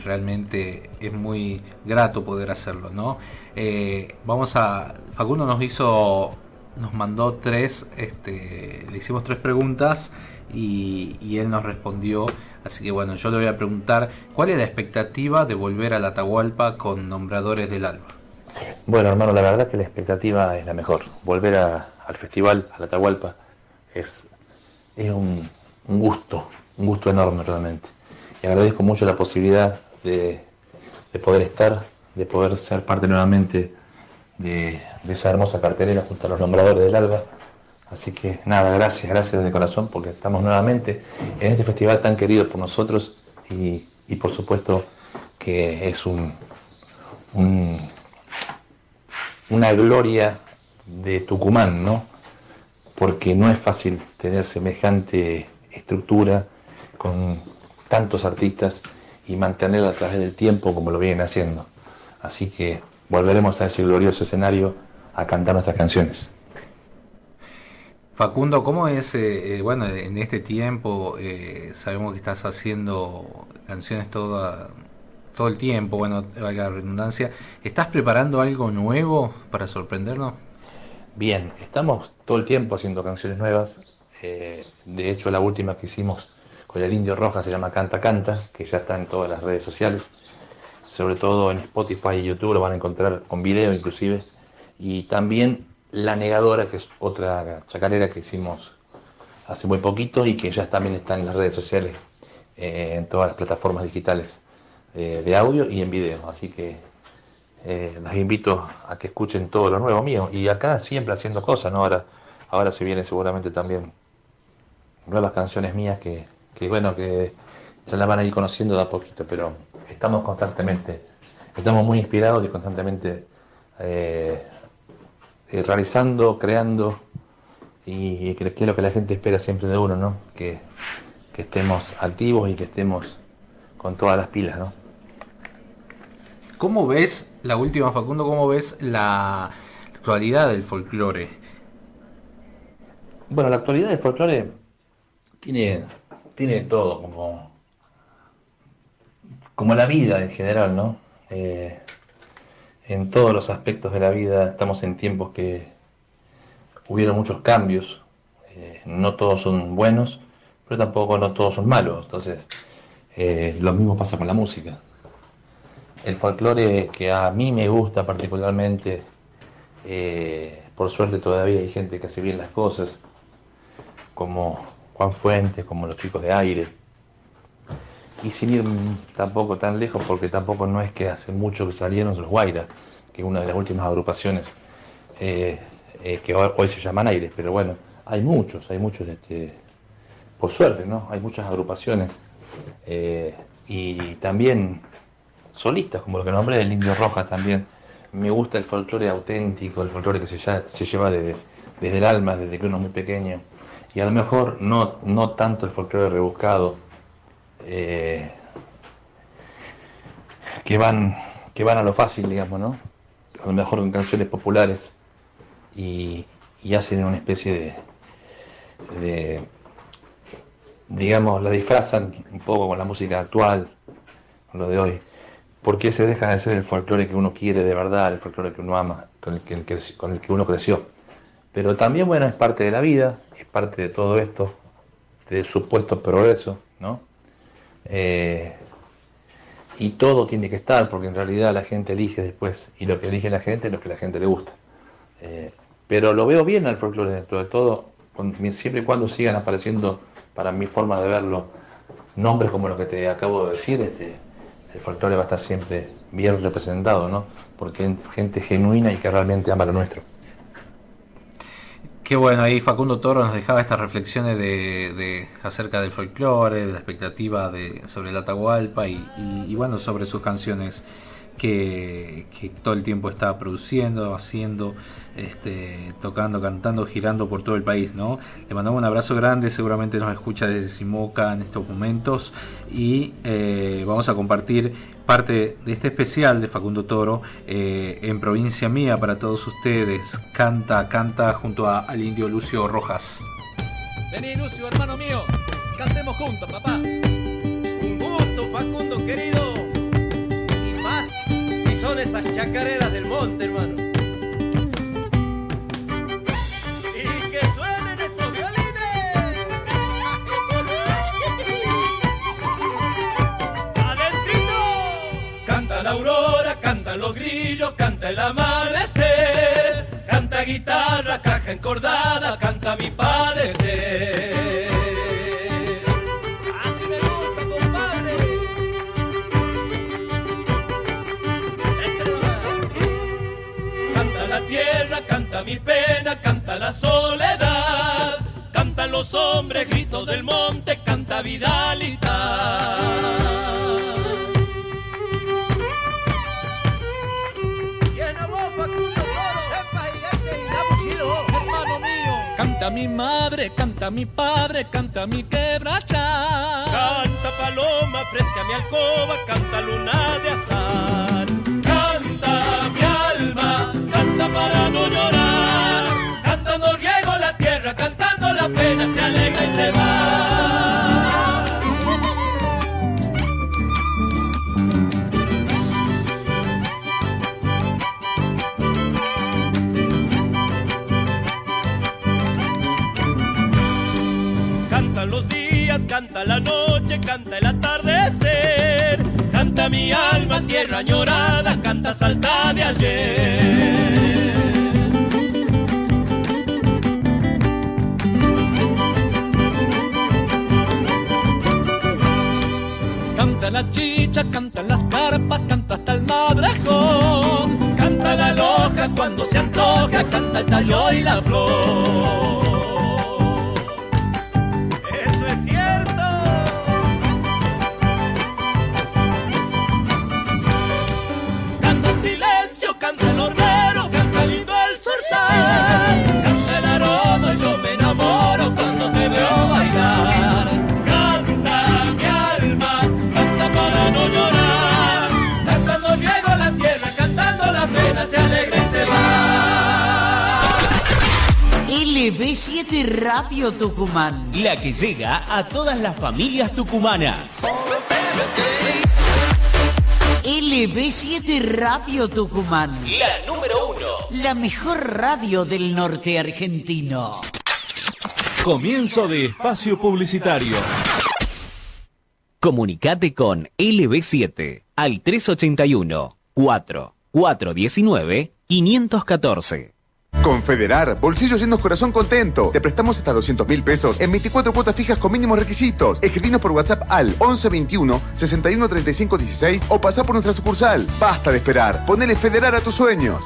S1: realmente es muy grato poder hacerlo, ¿no? Eh, vamos a, Facundo nos hizo, nos mandó tres, este, le hicimos tres preguntas y, y él nos respondió, así que bueno, yo le voy a preguntar, ¿cuál es la expectativa de volver a la Atahualpa con Nombradores del Alba?
S14: Bueno, hermano, la verdad que la expectativa es la mejor. Volver al festival, a la Atahualpa, es, es un, gusto, un gusto enorme realmente. Y agradezco mucho la posibilidad de, poder estar, de poder ser parte nuevamente de, esa hermosa cartelera junto a los nombradores del Alba. Así que nada, gracias, gracias de corazón porque estamos nuevamente en este festival tan querido por nosotros y, por supuesto que es un, una gloria de Tucumán, ¿no? Porque no es fácil tener semejante estructura con tantos artistas y mantenerla a través del tiempo como lo vienen haciendo. Así que volveremos a ese glorioso escenario a cantar nuestras canciones.
S1: Facundo, ¿cómo es, eh, eh, bueno, en este tiempo eh, sabemos que estás haciendo canciones toda, todo el tiempo, bueno, valga la redundancia, ¿estás preparando algo nuevo para sorprendernos?
S14: Bien, estamos todo el tiempo haciendo canciones nuevas. Eh, de hecho, la última que hicimos con el Indio Roja se llama Canta Canta, que ya está en todas las redes sociales. Sobre todo en Spotify y YouTube lo van a encontrar con video inclusive. Y también La Negadora, que es otra chacarera que hicimos hace muy poquito y que ya también está en las redes sociales, eh, en todas las plataformas digitales eh, de audio y en video. Así que eh, los invito a que escuchen todo lo nuevo mío. Y acá siempre haciendo cosas, ¿no? Ahora, ahora se vienen seguramente también nuevas canciones mías que, bueno, que ya las van a ir conociendo de a poquito, pero estamos constantemente, estamos muy inspirados y constantemente eh, eh, realizando, creando, y, que es lo que la gente espera siempre de uno, ¿no? Que, que estemos activos y que estemos con todas las pilas, ¿no?
S1: ¿Cómo ves, la última Facundo, cómo ves la actualidad del folclore?
S14: Bueno, la actualidad del folclore tiene, tiene todo, como, como la vida en general, ¿no? Eh, en todos los aspectos de la vida estamos en tiempos que hubieron muchos cambios, eh, no todos son buenos, pero tampoco no todos son malos, entonces eh, lo mismo pasa con la música. El folclore que a mí me gusta particularmente, por suerte todavía hay gente que hace bien las cosas, como Juan Fuentes, como los chicos de aire. Y sin ir tampoco tan lejos, porque tampoco no es que hace mucho que salieron los Guaira, que es una de las últimas agrupaciones eh, eh, que hoy, se llaman Aires, pero bueno, hay muchos, hay muchos, este, por suerte, ¿no? Hay muchas agrupaciones. y también solistas, como lo que nombré del Indio Rojas también. Me gusta el folclore auténtico, el folclore que se, se lleva desde, el alma, desde que uno es muy pequeño. Y a lo mejor no, no tanto el folclore rebuscado, eh, que, van, que van a lo fácil, digamos, ¿no? A lo mejor con canciones populares y, hacen una especie de, de, digamos, la disfrazan un poco con la música actual, con lo de hoy. ¿Por qué se deja de ser el folclore que uno quiere de verdad, el folclore que uno ama, con el que, con el que uno creció? Pero también, bueno, es parte de la vida, es parte de todo esto, del supuesto progreso, ¿no? Eh, y todo tiene que estar, porque en realidad la gente elige después, y lo que elige la gente es lo que la gente le gusta. Eh, pero lo veo bien al folclore dentro de todo, siempre y cuando sigan apareciendo, para mi forma de verlo, nombres como los que te acabo de decir, este, el folclore va a estar siempre bien representado, ¿no? Porque gente genuina y que realmente ama lo nuestro.
S1: Qué bueno, ahí Facundo Toro nos dejaba estas reflexiones de, acerca del folclore, de la expectativa de, sobre la Atahualpa y, bueno, sobre sus canciones. Que, todo el tiempo está produciendo, haciendo, este, tocando, cantando, girando por todo el país, ¿no? Le mandamos un abrazo grande, seguramente nos escucha desde Simoca en estos momentos y eh, vamos a compartir parte de este especial de Facundo Toro eh, en provincia mía para todos ustedes. Canta, canta junto a- al indio Lucio Rojas.
S15: Vení, Lucio, hermano mío. Cantemos juntos, papá. Un gusto, Facundo querido. Son esas chacareras del monte, hermano. Y que suenen esos violines. Canta la aurora, cantan los grillos, canta el amanecer. Canta guitarra, caja encordada, canta mi padecer. Mi pena, canta la soledad. Cantan los hombres, gritos del monte, canta Vidalita. Hermano mío. Canta mi madre, canta mi padre, canta mi quebracha. Canta paloma frente a mi alcoba, canta luna de azar. Canta mi alma, para no llorar. Cantando riego la tierra, cantando la pena, se alegra y se va. Cantan los días, canta la noche, canta el atardecer. Canta mi alma, tierra añorada, canta salta de ayer. La chicha, cantan las carpas, canta hasta el madrejón. Canta la loja cuando se antoja, canta el tallo y la flor.
S5: LB7 Radio Tucumán.
S6: La que llega a todas las familias tucumanas.
S5: LB7 Radio Tucumán.
S6: La número uno.
S5: La mejor radio del norte argentino.
S16: Comienzo de espacio publicitario.
S17: Comunicate con LB7 al 381 4 419 514.
S18: Confederar, bolsillos llenos, corazón contento. Te prestamos hasta 200 mil pesos en 24 cuotas fijas con mínimos requisitos. Escribinos por WhatsApp al 1121 61 35 16 o pasá por nuestra sucursal. Basta de esperar. Ponele Federar a tus sueños.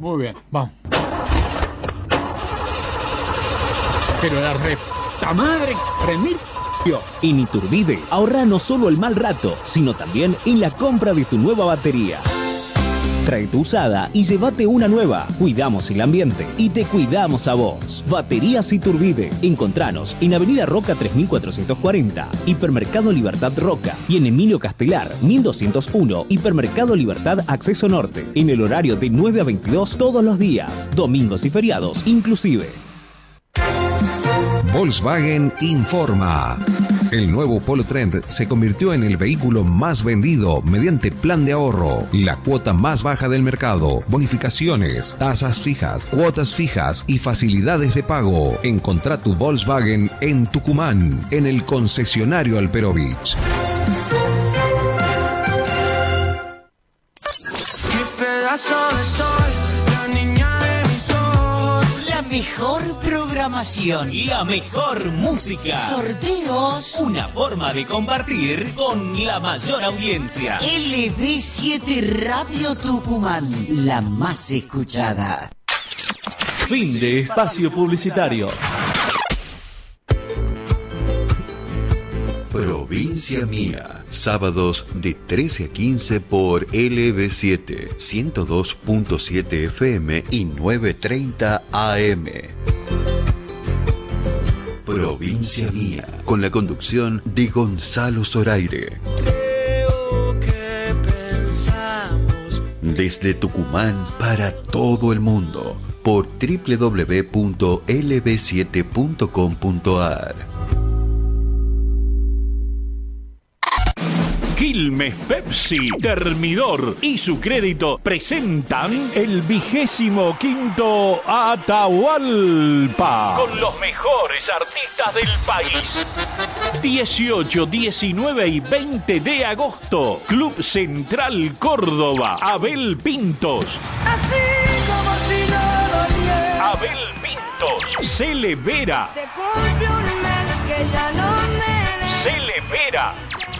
S19: Muy bien, vamos. Pero la reta madre, prendí.
S6: En Iturbide, ahorra no solo el mal rato, sino también en la compra de tu nueva batería. Trae tu usada y llévate una nueva. Cuidamos el ambiente y te cuidamos a vos. Baterías Iturbide. Encontranos en Avenida Roca 3440, Hipermercado Libertad Roca y en Emilio Castelar 1201, Hipermercado Libertad Acceso Norte. En el horario de 9 a 22 todos los días, domingos y feriados inclusive.
S20: Volkswagen informa. El nuevo Polo Trend se convirtió en el vehículo más vendido mediante plan de ahorro, la cuota más baja del mercado, bonificaciones, tasas fijas, cuotas fijas y facilidades de pago. Encontrá tu Volkswagen en Tucumán, en el concesionario Alperovich.
S5: Programación.
S6: La mejor música.
S5: Sorteos.
S6: Una forma de compartir con la mayor audiencia.
S5: LB7 Radio Tucumán. La más escuchada.
S16: Fin de espacio publicitario.
S11: Pro Provincia Mía. Sábados de 13 a 15 por LB7, 102.7 FM y 9.30 AM. Provincia Mía. Con la conducción de Gonzalo Zoraire.
S2: Creo que pensamos.
S11: Desde Tucumán para todo el mundo por www.lb7.com.ar.
S7: Quilmes Pepsi, Termidor y su crédito presentan el vigésimo quinto Atahualpa. Con los mejores artistas del país. 18, 19 y 20 de agosto. Club Central Córdoba. Abel Pintos.
S12: Así como si no doliera.
S7: Abel Pintos. Cele Vera.
S12: Se cumple un mes que ya no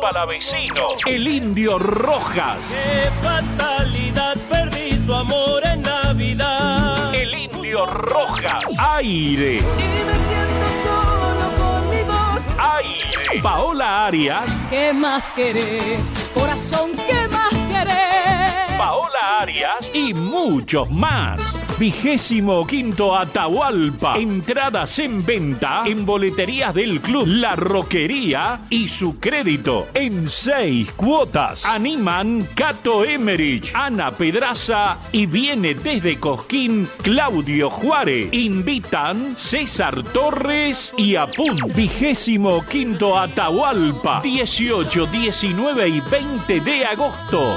S7: Palavecino. El indio Rojas.
S2: Qué fatalidad, perdí su amor en Navidad.
S7: El indio Rojas. Aire.
S2: Y me siento solo con mi voz.
S7: Aire. Paola Arias.
S8: ¿Qué más querés? Corazón, ¿qué más querés?
S7: Paola Arias y muchos más. Vigésimo quinto Atahualpa. Entradas en venta en boleterías del club La Roquería y su crédito en seis cuotas. Animan Cato Emerich, Ana Pedraza y viene desde Cosquín Claudio Juárez. Invitan César Torres y Apun. Vigésimo quinto Atahualpa. 18, 19 y 20 de agosto.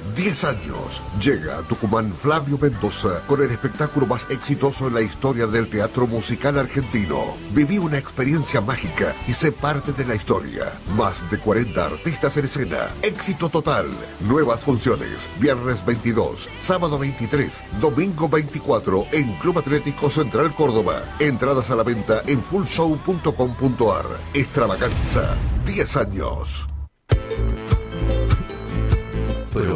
S9: 10 años. Llega a Tucumán Flavio Mendoza con el espectáculo más exitoso en la historia del teatro musical argentino. Viví una experiencia mágica y sé parte de la historia. Más de 40 artistas en escena. Éxito total. Nuevas funciones. Viernes 22, sábado 23, domingo 24 en Club Atlético Central Córdoba. Entradas a la venta en fullshow.com.ar. Extravaganza. 10 años.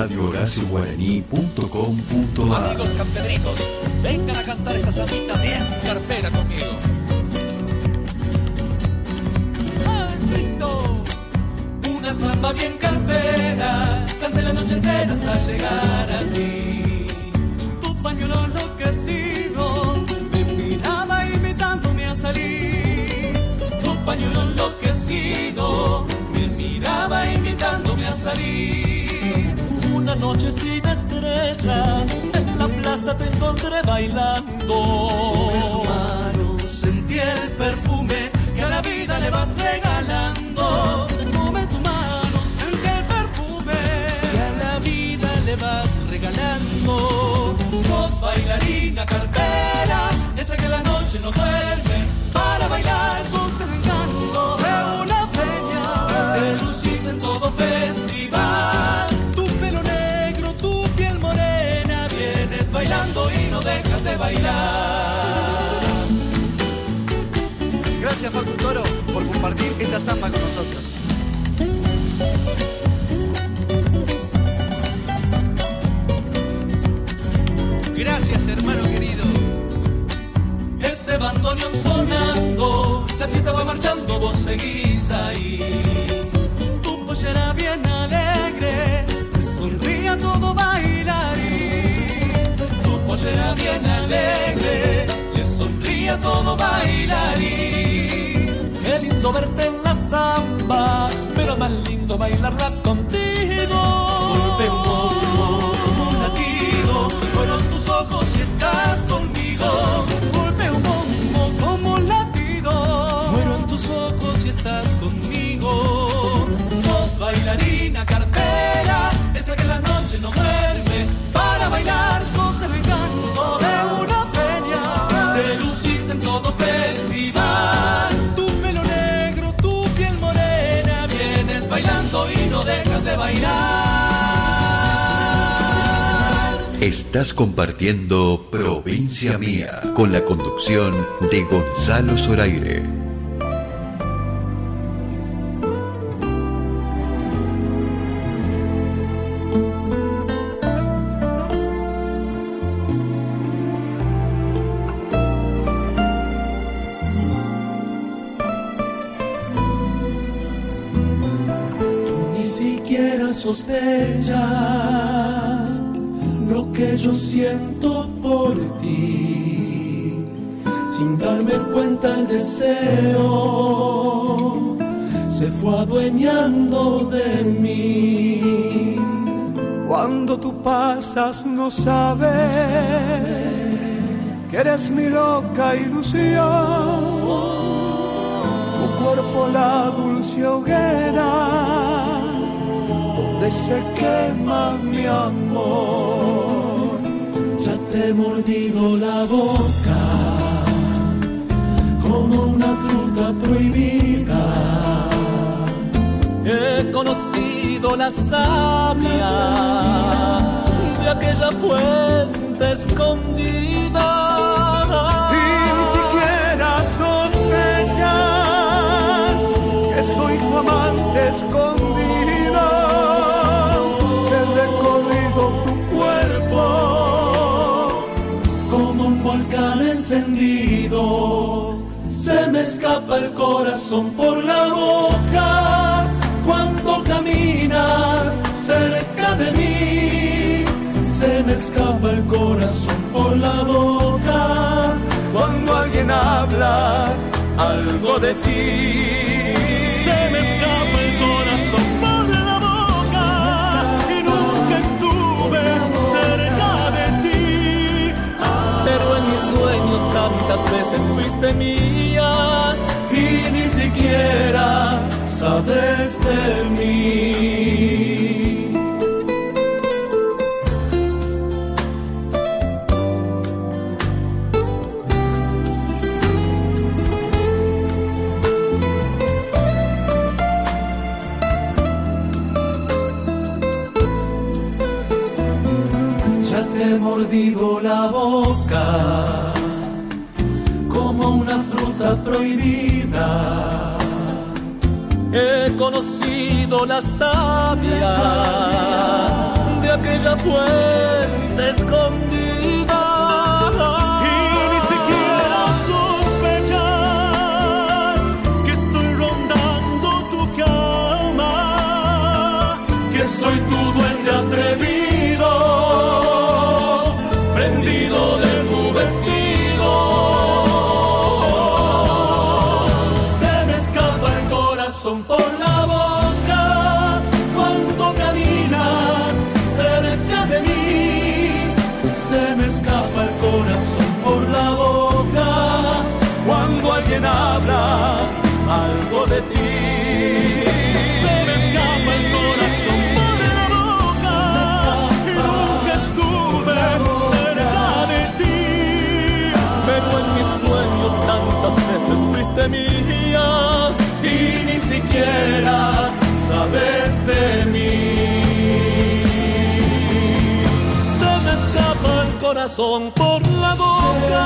S11: radiohoracioguaraní.com.ar
S21: Amigos campedritos, vengan a cantar esta sambita bien carpera conmigo.
S2: ¡Maldito! Una samba bien carpera, cante la noche entera hasta llegar a ti. Tu pañuelo enloquecido me miraba invitándome a salir. Tu pañuelo enloquecido me miraba invitándome a salir. Una noche sin estrellas, en la plaza te encontré bailando. Mano, sentí el perfume que a la vida le vas regalando. Tu mano, sentí el perfume que a la vida le vas regalando. Sos bailarina carpera, esa que la noche no duerme para bailar. Sos el bailar. Gracias Facu Toro por compartir esta samba con nosotros. Gracias hermano
S22: querido. Ese bandoneón sonando, la fiesta va marchando, vos
S2: seguís ahí. Tu pollera bien alegre Tu pollera bien alegre, le sonríe a todo bailarín.
S21: Qué lindo verte en la samba, pero más lindo bailarla contigo.
S2: Un como un latido, fueron tus ojos Estás
S11: compartiendo Provincia Mía con la conducción de Gonzalo Zoraire.
S2: Darme cuenta el deseo se fue adueñando de mí. Cuando tú pasas no sabes que eres mi loca ilusión. Tu cuerpo la dulce hoguera donde se quema mi amor. Ya te he mordido la boca una fruta prohibida.
S21: He conocido la savia de aquella fuente escondida.
S2: Y ni siquiera sospechas que soy tu amante escondido, que he recorrido tu cuerpo como un volcán encendido. Se me escapa el corazón por la boca cuando caminas cerca de mí. Se me escapa el corazón por la boca cuando alguien habla algo de ti.
S21: Veces fuiste mía
S2: y ni siquiera sabes de mí. Ya te he mordido la boca prohibida.
S21: He conocido la savia de aquella fuente escondida.
S2: Siquiera sabes de mí.
S21: Se me escapa el corazón por la boca.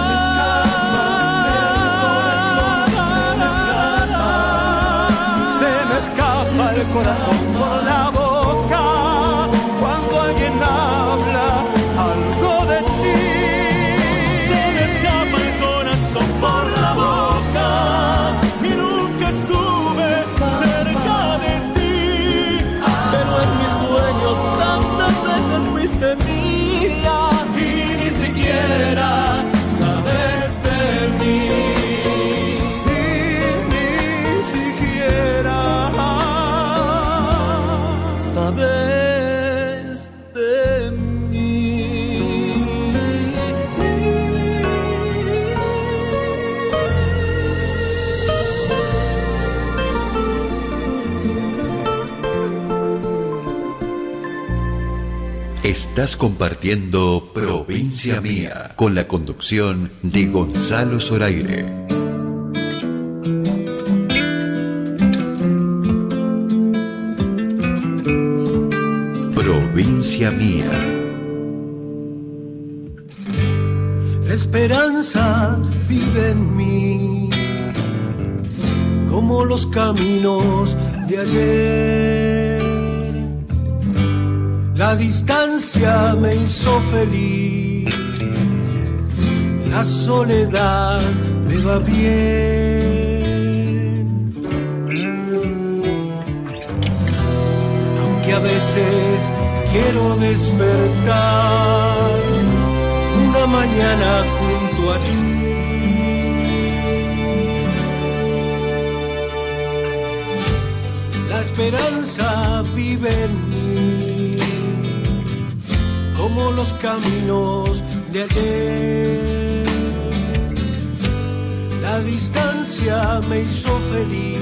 S2: Se me escapa el corazón por la boca
S11: Estás compartiendo Provincia Mía con la conducción de Gonzalo Zoraire. Provincia Mía.
S22: La esperanza vive en mí, como los caminos de ayer. La distancia me hizo feliz, la soledad me va bien. Aunque a veces quiero despertar una mañana junto a ti. La esperanza vive en como los caminos de ayer. La distancia me hizo feliz,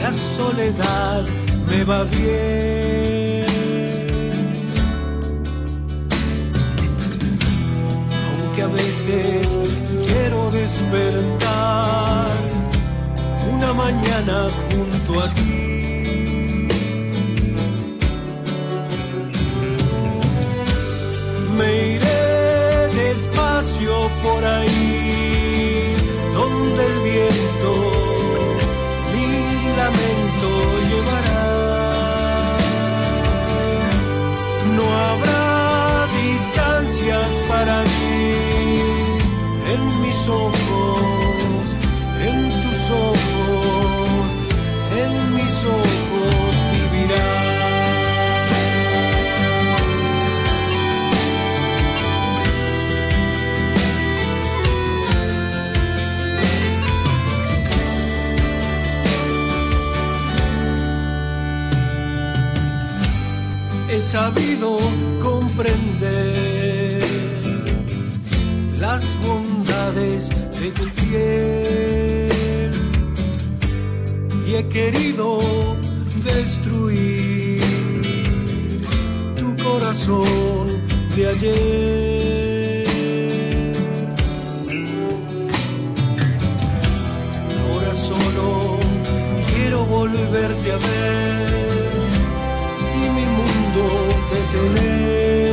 S22: la soledad me va bien. Aunque a veces quiero despertar una mañana junto a ti. Iré despacio por ahí, donde el viento mi lamento llevará. No habrá distancias para mí en mis ojos, sabido comprender las bondades de tu piel y he querido destruir tu corazón de ayer. Ahora solo quiero volverte a ver 流泪。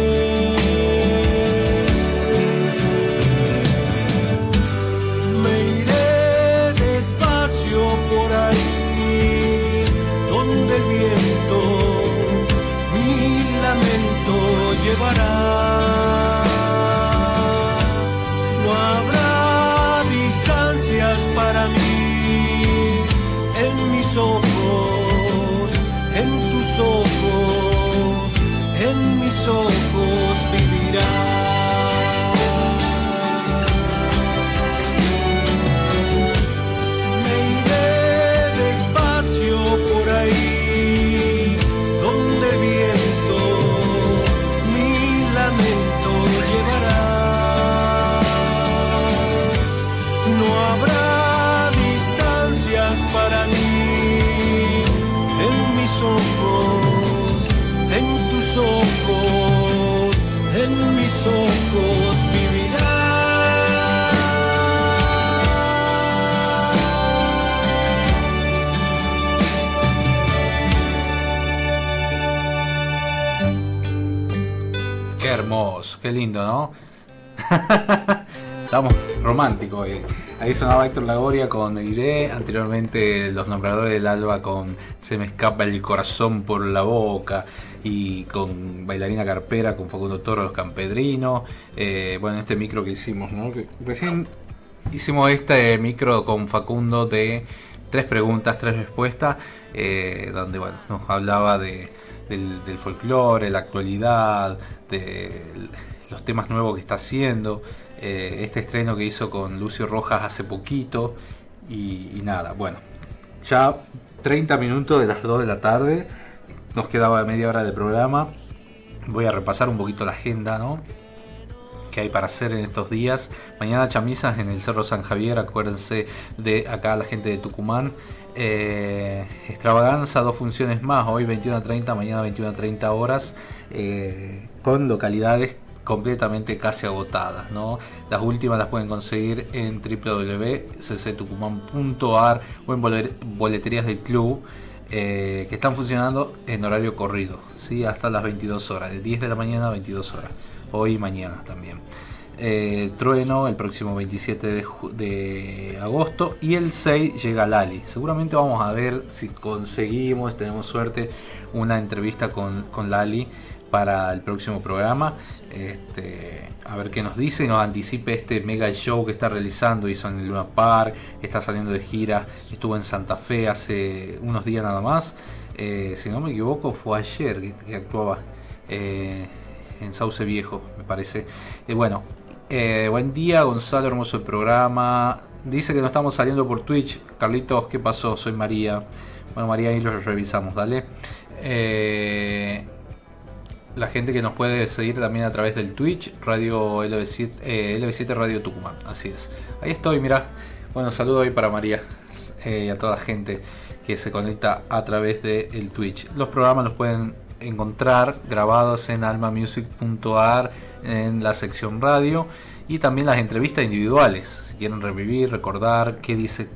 S1: Qué lindo, ¿no? Estamos románticos. Ahí sonaba Héctor Lagoria con Iré, anteriormente los nombradores del Alba con Se me escapa el corazón por la boca y con Bailarina Carpera con Facundo Toro Los Campedrinos. Eh, bueno, este micro que hicimos, ¿no? Recién hicimos este micro con Facundo de tres preguntas, tres respuestas, eh, donde bueno, nos hablaba de, del, del folclore, la actualidad, de los temas nuevos que está haciendo, eh, este estreno que hizo con Lucio Rojas hace poquito y, nada, bueno, ya 30 minutos de las 2 de la tarde, nos quedaba media hora de programa, voy a repasar un poquito la agenda, ¿no? que hay para hacer en estos días. Mañana chamisas en el Cerro San Javier, acuérdense de acá la gente de Tucumán. Eh, extravaganza, dos funciones más, hoy 21 a 30, mañana 21 a 30 horas, eh, con localidades completamente casi agotadas. ¿no? Las últimas las pueden conseguir en www.cctucumán.ar o en boleterías del club. Eh, que están funcionando en horario corrido, ¿sí? hasta las 22 horas, de 10 de la mañana a 22 horas, hoy y mañana también. Eh, Trueno el próximo 27 de, agosto y el 6 llega Lali. Seguramente vamos a ver si conseguimos, tenemos suerte, una entrevista con, Lali para el próximo programa. Este, a ver qué nos dice, nos anticipe este mega show que está realizando. Hizo en el Luna Park, está saliendo de gira, estuvo en Santa Fe hace unos días nada más. Eh, si no me equivoco, fue ayer que, que actuaba eh, en Sauce Viejo, me parece. Y bueno, eh, buen día, Gonzalo, hermoso el programa. Dice que no estamos saliendo por Twitch. Carlitos, ¿qué pasó? Soy María. Bueno, María, ahí lo revisamos, dale. Eh, la gente que nos puede seguir también a través del Twitch, Radio LB7, eh, LB7 Radio Tucumán, así es. Ahí estoy, mira. Bueno, saludo ahí para María y a toda la gente que se conecta a través del el Twitch. Los programas los pueden encontrar grabados en almamusic.ar en la sección radio y también las entrevistas individuales. Si quieren revivir, recordar qué dice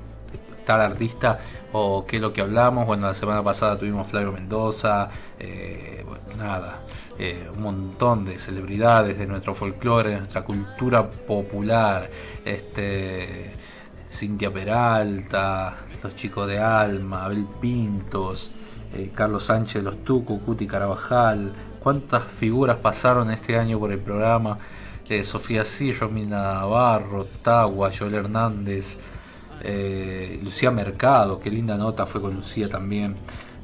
S1: tal artista o qué es lo que hablamos. Bueno, la semana pasada tuvimos Flavio Mendoza, eh, nada, eh, un montón de celebridades de nuestro folclore, de nuestra cultura popular. Este, Cintia Peralta, los chicos de Alma, Abel Pintos, eh, Carlos Sánchez de los Tucu, Cuti Carabajal. ¿Cuántas figuras pasaron este año por el programa? Eh, Sofía Sí, Romina Navarro, Tagua, Joel Hernández, eh, Lucía Mercado, qué linda nota fue con Lucía también.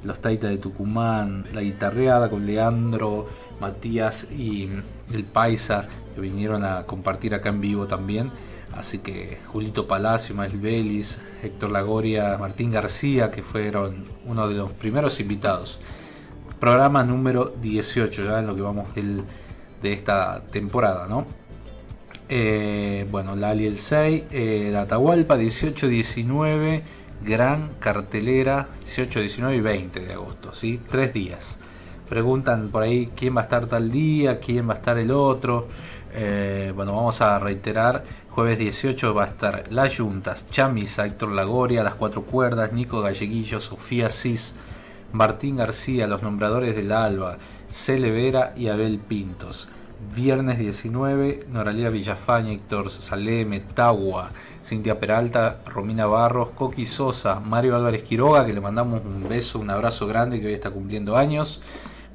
S1: Los Taita de Tucumán, la guitarreada con Leandro, Matías y el Paisa, que vinieron a compartir acá en vivo también. Así que Julito Palacio, Mael Vélez, Héctor Lagoria, Martín García, que fueron uno de los primeros invitados. Programa número 18, ya en lo que vamos del, de esta temporada, ¿no? Eh, bueno, Lali el 6, eh, la Atahualpa 18, 19, gran cartelera 18, 19 y 20 de agosto, ¿sí? Tres días. Preguntan por ahí quién va a estar tal día, quién va a estar el otro. Eh, bueno, vamos a reiterar. Jueves 18 va a estar Las Juntas, Chamisa, Héctor Lagoria, Las Cuatro Cuerdas, Nico Galleguillo, Sofía Cis, Martín García, Los Nombradores del Alba, Cele Vera y Abel Pintos. Viernes 19, Noralía Villafaña, Héctor Saleme, Tagua, Cintia Peralta, Romina Barros, Coqui Sosa, Mario Álvarez Quiroga, que le mandamos un beso, un abrazo grande, que hoy está cumpliendo años.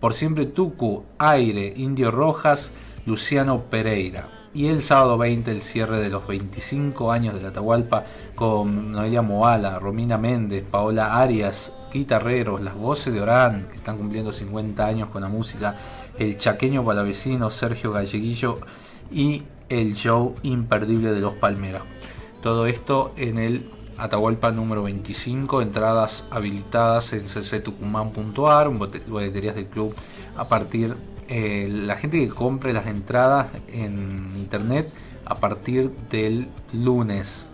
S1: Por siempre Tucu, Aire, Indio Rojas, Luciano Pereira. Y el sábado 20 el cierre de los 25 años de Atahualpa con Noelia Moala, Romina Méndez, Paola Arias, guitarreros, las voces de Orán, que están cumpliendo 50 años con la música, el chaqueño palavecino Sergio Galleguillo y el show imperdible de los Palmeras. Todo esto en el Atahualpa número 25, entradas habilitadas en cctucumán.ar, boleterías del club a partir eh, la gente que compre las entradas en internet a partir del lunes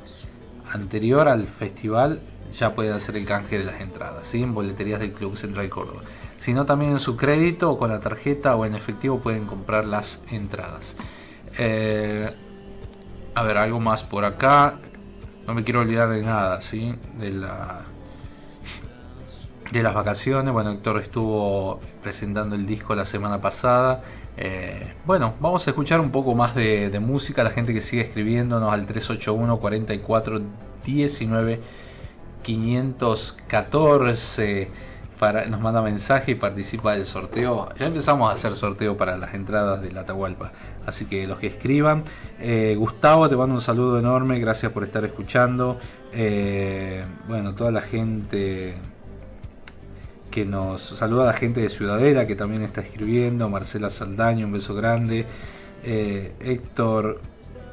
S1: anterior al festival ya pueden hacer el canje de las entradas ¿sí? en boleterías del Club Central Córdoba. Si no, también en su crédito o con la tarjeta o en efectivo pueden comprar las entradas. Eh, a ver, algo más por acá. No me quiero olvidar de nada, ¿sí? De la de las vacaciones. Bueno, Héctor estuvo presentando el disco la semana pasada. Eh, bueno, vamos a escuchar un poco más de, música. La gente que sigue escribiéndonos al 381 44 19 514 para, nos manda mensaje y participa del sorteo. Ya empezamos a hacer sorteo para las entradas de la Atahualpa. Así que los que escriban. Eh, Gustavo, te mando un saludo enorme. Gracias por estar escuchando. Eh, bueno, toda la gente que nos saluda la gente de Ciudadela, que también está escribiendo, Marcela Saldaño, un beso grande, eh, Héctor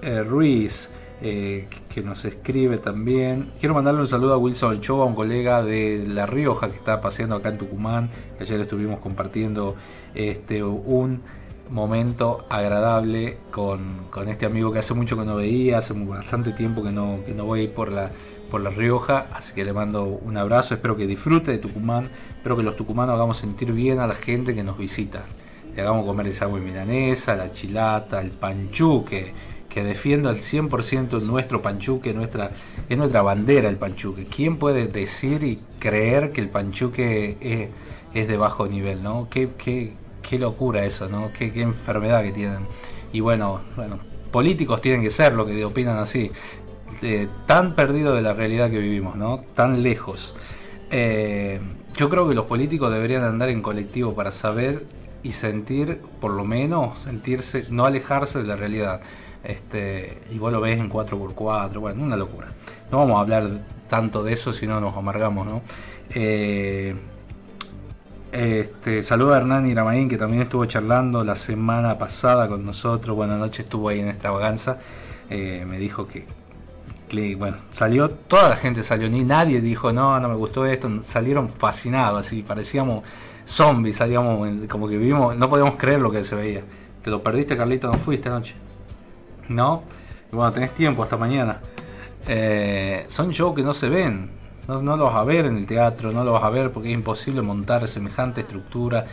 S1: eh, Ruiz, eh, que nos escribe también. Quiero mandarle un saludo a Wilson Ochoa, un colega de La Rioja que está paseando acá en Tucumán, ayer estuvimos compartiendo este, un momento agradable con, con este amigo que hace mucho que no veía, hace bastante tiempo que no, que no voy por la, por La Rioja, así que le mando un abrazo, espero que disfrute de Tucumán, espero que los tucumanos hagamos sentir bien a la gente que nos visita, le hagamos comer esa agua milanesa, la chilata, el panchuque, que defiendo al 100% nuestro panchuque, nuestra, es nuestra bandera el panchuque. ¿Quién puede decir y creer que el panchuque es, es de bajo nivel? ¿no? ¿Qué, qué, qué locura eso, ¿no? Qué, qué enfermedad que tienen. Y bueno, bueno, políticos tienen que ser lo que opinan así. Eh, tan perdido de la realidad que vivimos, ¿no? Tan lejos. Eh, yo creo que los políticos deberían andar en colectivo para saber y sentir, por lo menos, sentirse, no alejarse de la realidad. Este, y lo ves en 4x4, bueno, una locura. No vamos a hablar tanto de eso si no nos amargamos, ¿no? Eh, este, saludo a Hernán Iramaín que también estuvo charlando la semana pasada con nosotros. Buenas noches, estuvo ahí en extravaganza. Eh, me dijo que, bueno, salió, toda la gente salió, ni nadie dijo, no, no me gustó esto. Salieron fascinados, así, parecíamos zombies, salíamos como que vivimos, no podíamos creer lo que se veía. ¿Te lo perdiste, Carlito? ¿No fuiste anoche? ¿No? Bueno, tenés tiempo hasta mañana. Eh, son shows que no se ven, no, no, lo vas a ver en el teatro, no lo vas a ver porque es imposible montar semejante estructura.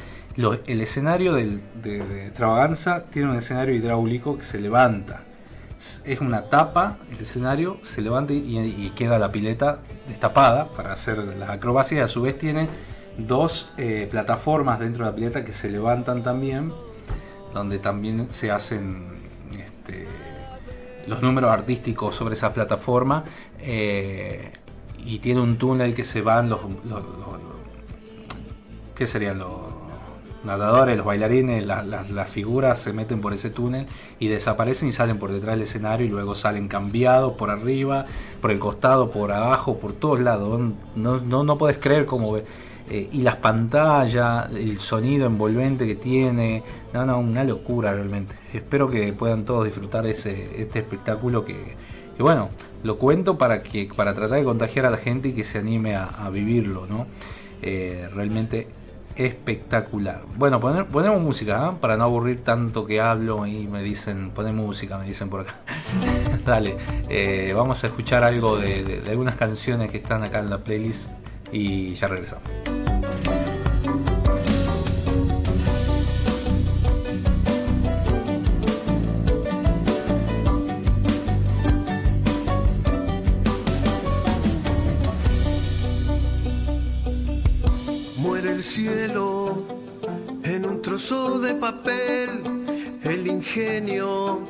S1: El escenario de, extravaganza tiene un escenario hidráulico que se levanta. Es una tapa, el escenario se levanta y, queda la pileta destapada para hacer las acrobacias. A su vez tiene dos eh, plataformas dentro de la pileta que se levantan también, donde también se hacen este, los números artísticos sobre esa plataforma. Eh, y tiene un túnel que se van los, los, los ¿qué serían los nadadores, los bailarines, las, las, las, figuras se meten por ese túnel y desaparecen y salen por detrás del escenario y luego salen cambiados por arriba, por el costado, por abajo, por todos lados. No, no, no puedes creer cómo eh, y las pantallas, el sonido envolvente que tiene, no, no, una locura realmente. Espero que puedan todos disfrutar ese, este espectáculo que, que bueno, lo cuento para que para tratar de contagiar a la gente y que se anime a, a vivirlo, ¿no? Eh, realmente espectacular. Bueno, ponemos música, ¿eh? para no aburrir tanto que hablo y me dicen, poné música, me dicen por acá. Dale, eh, vamos a escuchar algo de, de algunas canciones que están acá en la playlist y ya regresamos.
S23: En un trozo de papel, el ingenio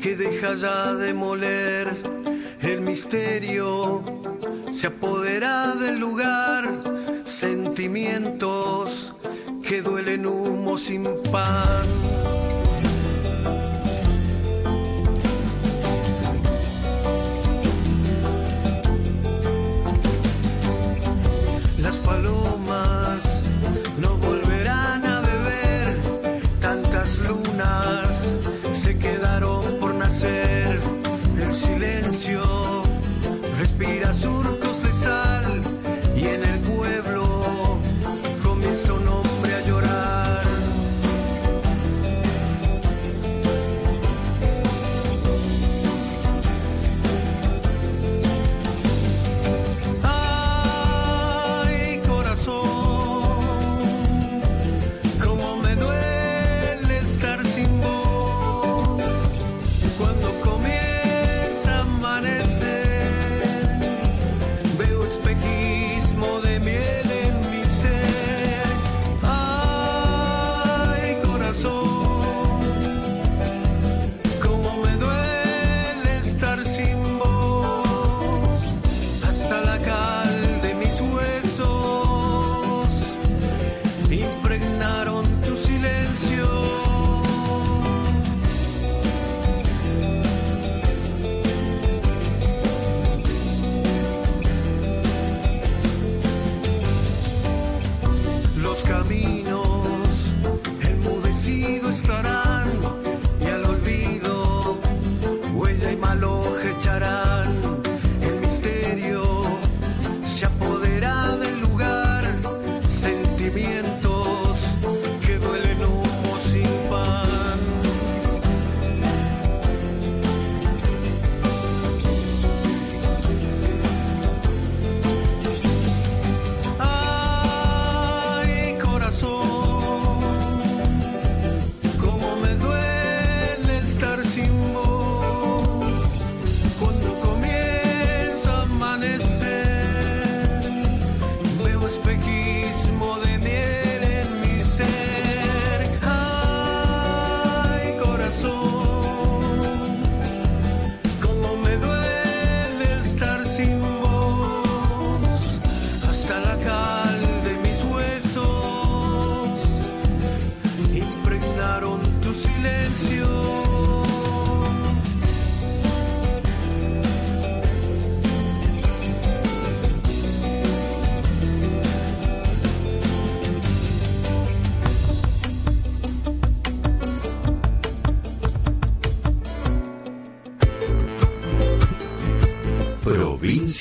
S23: que deja ya de moler, el misterio se apodera del lugar, sentimientos que duelen humo sin pan.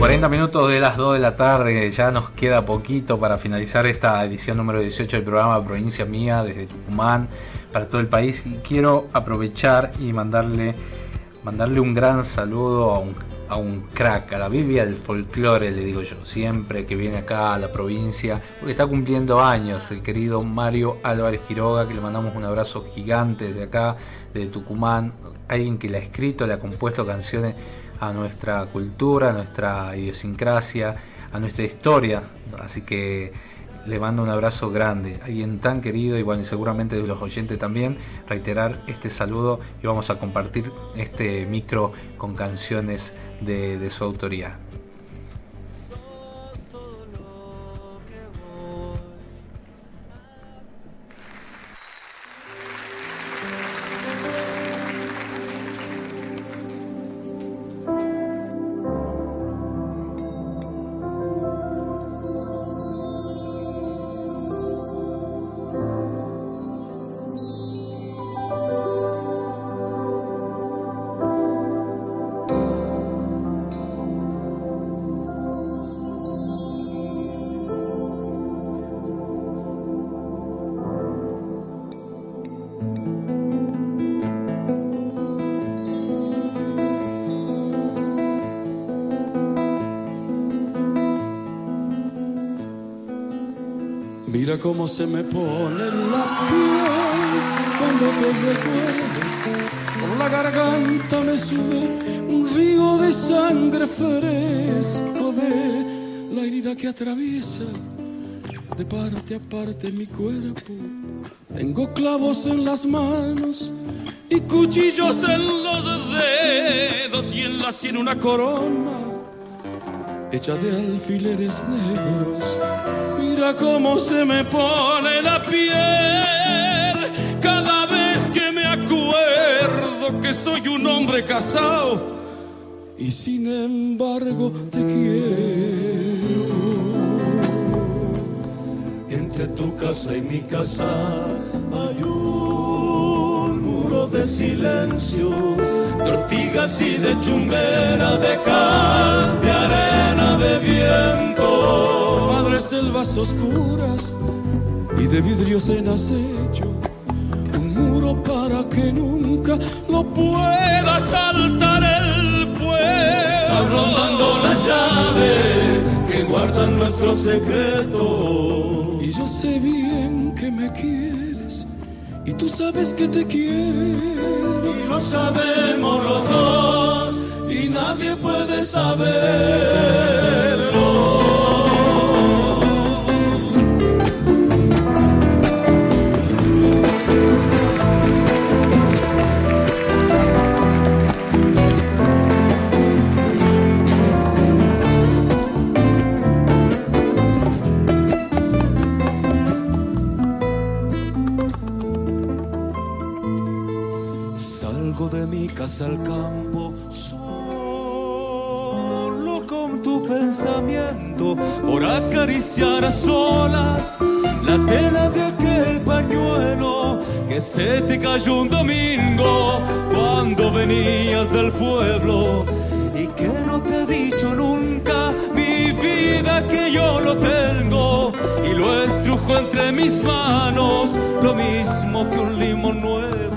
S1: 40 minutos de las 2 de la tarde, ya nos queda poquito para finalizar esta edición número 18 del programa Provincia Mía desde Tucumán para todo el país y quiero aprovechar y mandarle, mandarle un gran saludo a un, a un crack, a la Biblia del folclore, le digo yo, siempre que viene acá a la provincia, porque está cumpliendo años el querido Mario Álvarez Quiroga, que le mandamos un abrazo gigante desde acá, de Tucumán, alguien que le ha escrito, le ha compuesto canciones a nuestra cultura, a nuestra idiosincrasia, a nuestra historia. Así que le mando un abrazo grande. Alguien tan querido y bueno, y seguramente de los oyentes también, reiterar este saludo y vamos a compartir este micro con canciones de, de su autoría.
S24: Se me pone la piel cuando te recuerdo. Por la garganta me sube un río de sangre fresco de la herida que atraviesa de parte a parte mi cuerpo. Tengo clavos en las manos y cuchillos en los dedos y en la sien una corona hecha de alfileres negros. Cómo se me pone la piel cada vez que me acuerdo que soy un hombre casado y sin embargo te quiero.
S2: Entre tu casa y mi casa hay un muro de silencios, de ortigas y de chumbera, de cal,
S24: selvas oscuras y de vidrios en acecho, un muro para que nunca lo pueda saltar el pueblo.
S2: Rondando las llaves que guardan nuestro secreto.
S24: Y yo sé bien que me quieres y tú sabes que te quiero.
S2: Y lo sabemos los dos y nadie puede saberlo.
S24: Casa al campo
S2: Solo con tu pensamiento por acariciar a solas la tela de aquel pañuelo que se te cayó un domingo cuando venías del pueblo y que no te he dicho nunca mi vida que yo lo tengo y lo estrujo entre mis manos lo mismo que un limón nuevo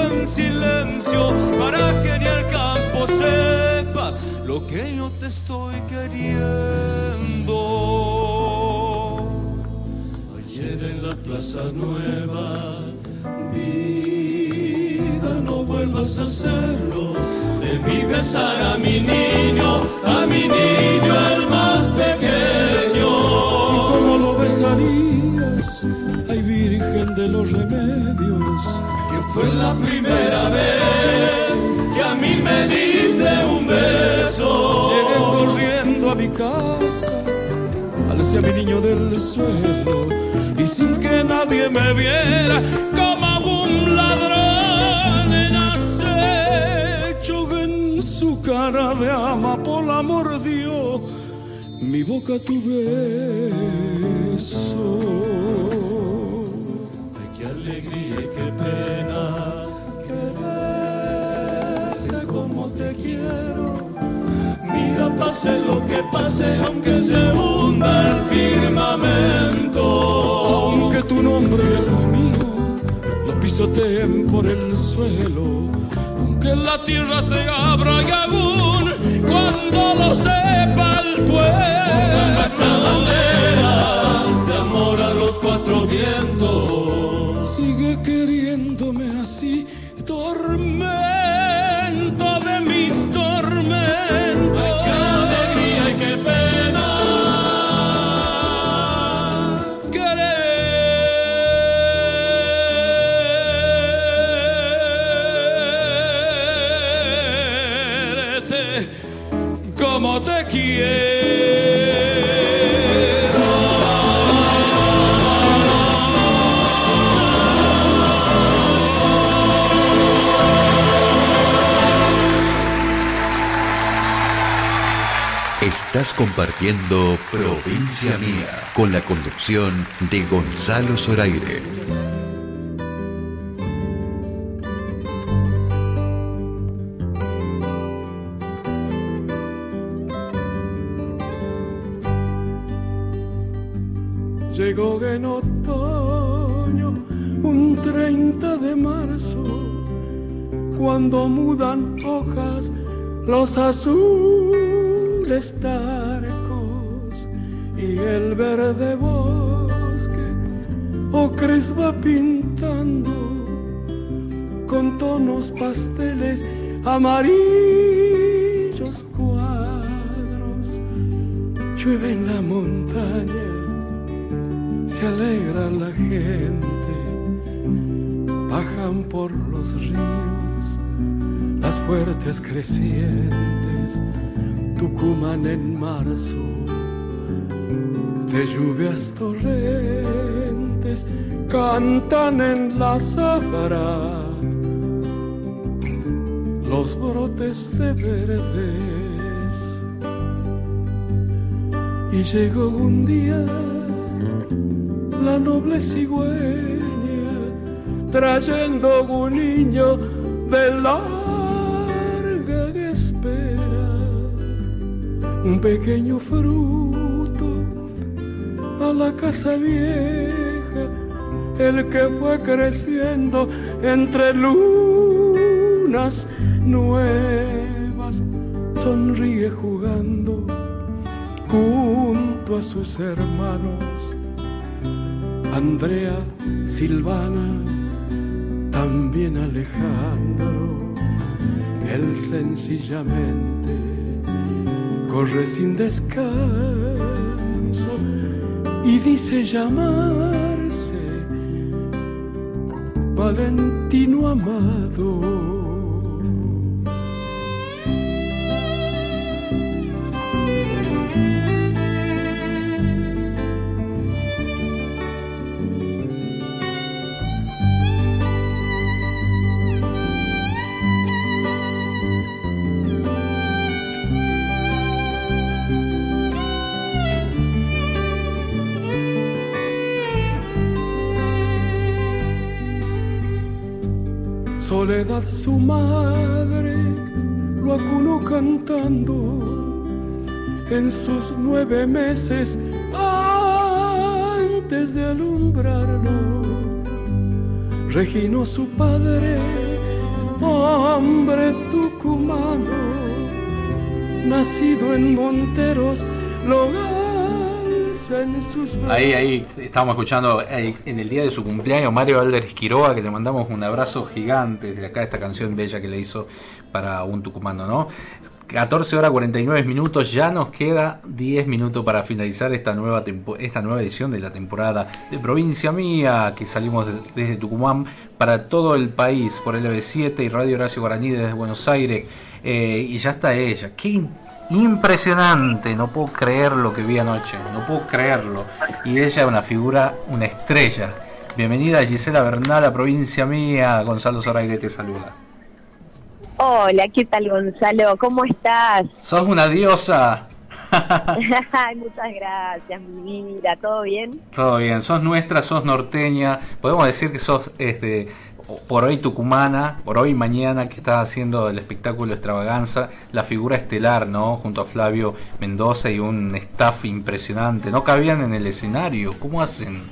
S2: en silencio para que ni el campo sepa lo que yo te estoy queriendo. Ayer en la Plaza Nueva, vida, no vuelvas a hacerlo. Debí besar a mi niño, a mi niño el
S22: fue la primera vez que a mí me diste un beso.
S24: Llegué corriendo a mi casa, alcé a mi niño del suelo y sin que nadie me viera como un ladrón en acecho en su cara de amapola mordió mi boca tu beso.
S22: Pena quererte como te quiero. Mira, pase lo que pase, aunque se hunda el firmamento.
S24: Aunque tu nombre y el mío lo pisoteen por el suelo, aunque la tierra se abra y aún cuando lo sepa el pueblo.
S22: Nuestra bandera de amor a los cuatro vientos.
S24: Sigue queriéndome
S11: Estás compartiendo Provincia Mía con la conducción de Gonzalo Zoraire.
S24: Llegó en otoño, un 30 de marzo, cuando mudan hojas los azules tarcos y el verde bosque ocres va pintando con tonos pasteles amarillos cuadros. Llueve en la montaña se alegra la gente, bajan por los ríos las fuertes crecientes, Tucumán en marzo, de lluvias torrentes, cantan en la zafra los brotes de verdes. Y llegó un día la noble cigüeña trayendo un niño de larga un pequeño fruto a la casa vieja, el que fue creciendo entre lunas nuevas, sonríe jugando junto a sus hermanos. Andrea, Silvana, también Alejandro, él sencillamente corre sin descanso y dice llamarse Valentino Amado. Soledad su madre lo acunó cantando en sus nueve meses antes de alumbrarlo. Regino su padre, hombre tucumano, nacido en Monteros, lo
S1: Ahí, ahí estábamos escuchando eh, en el día de su cumpleaños Mario Álvarez Quiroga, que le mandamos un abrazo gigante desde acá, esta canción bella que le hizo para un tucumano, ¿no? 14 horas 49 minutos, ya nos queda 10 minutos para finalizar esta nueva, esta nueva edición de la temporada de Provincia Mía, que salimos desde Tucumán para todo el país por LB7 y Radio Horacio Guaraní desde Buenos Aires. Eh, y ya está ella. Qué impresionante, no puedo creer lo que vi anoche, no puedo creerlo. Y ella es una figura, una estrella. Bienvenida Gisela Bernal a Provincia Mía, Gonzalo Zoraire te saluda.
S25: Hola, ¿qué tal Gonzalo? ¿Cómo estás?
S1: Sos una diosa.
S25: Muchas gracias, mi vida. ¿Todo bien?
S1: Todo bien. Sos nuestra, sos norteña. Podemos decir que sos este, por hoy tucumana, por hoy mañana que estás haciendo el espectáculo Extravaganza, la figura estelar, ¿no? Junto a Flavio Mendoza y un staff impresionante. No cabían en el escenario. ¿Cómo hacen?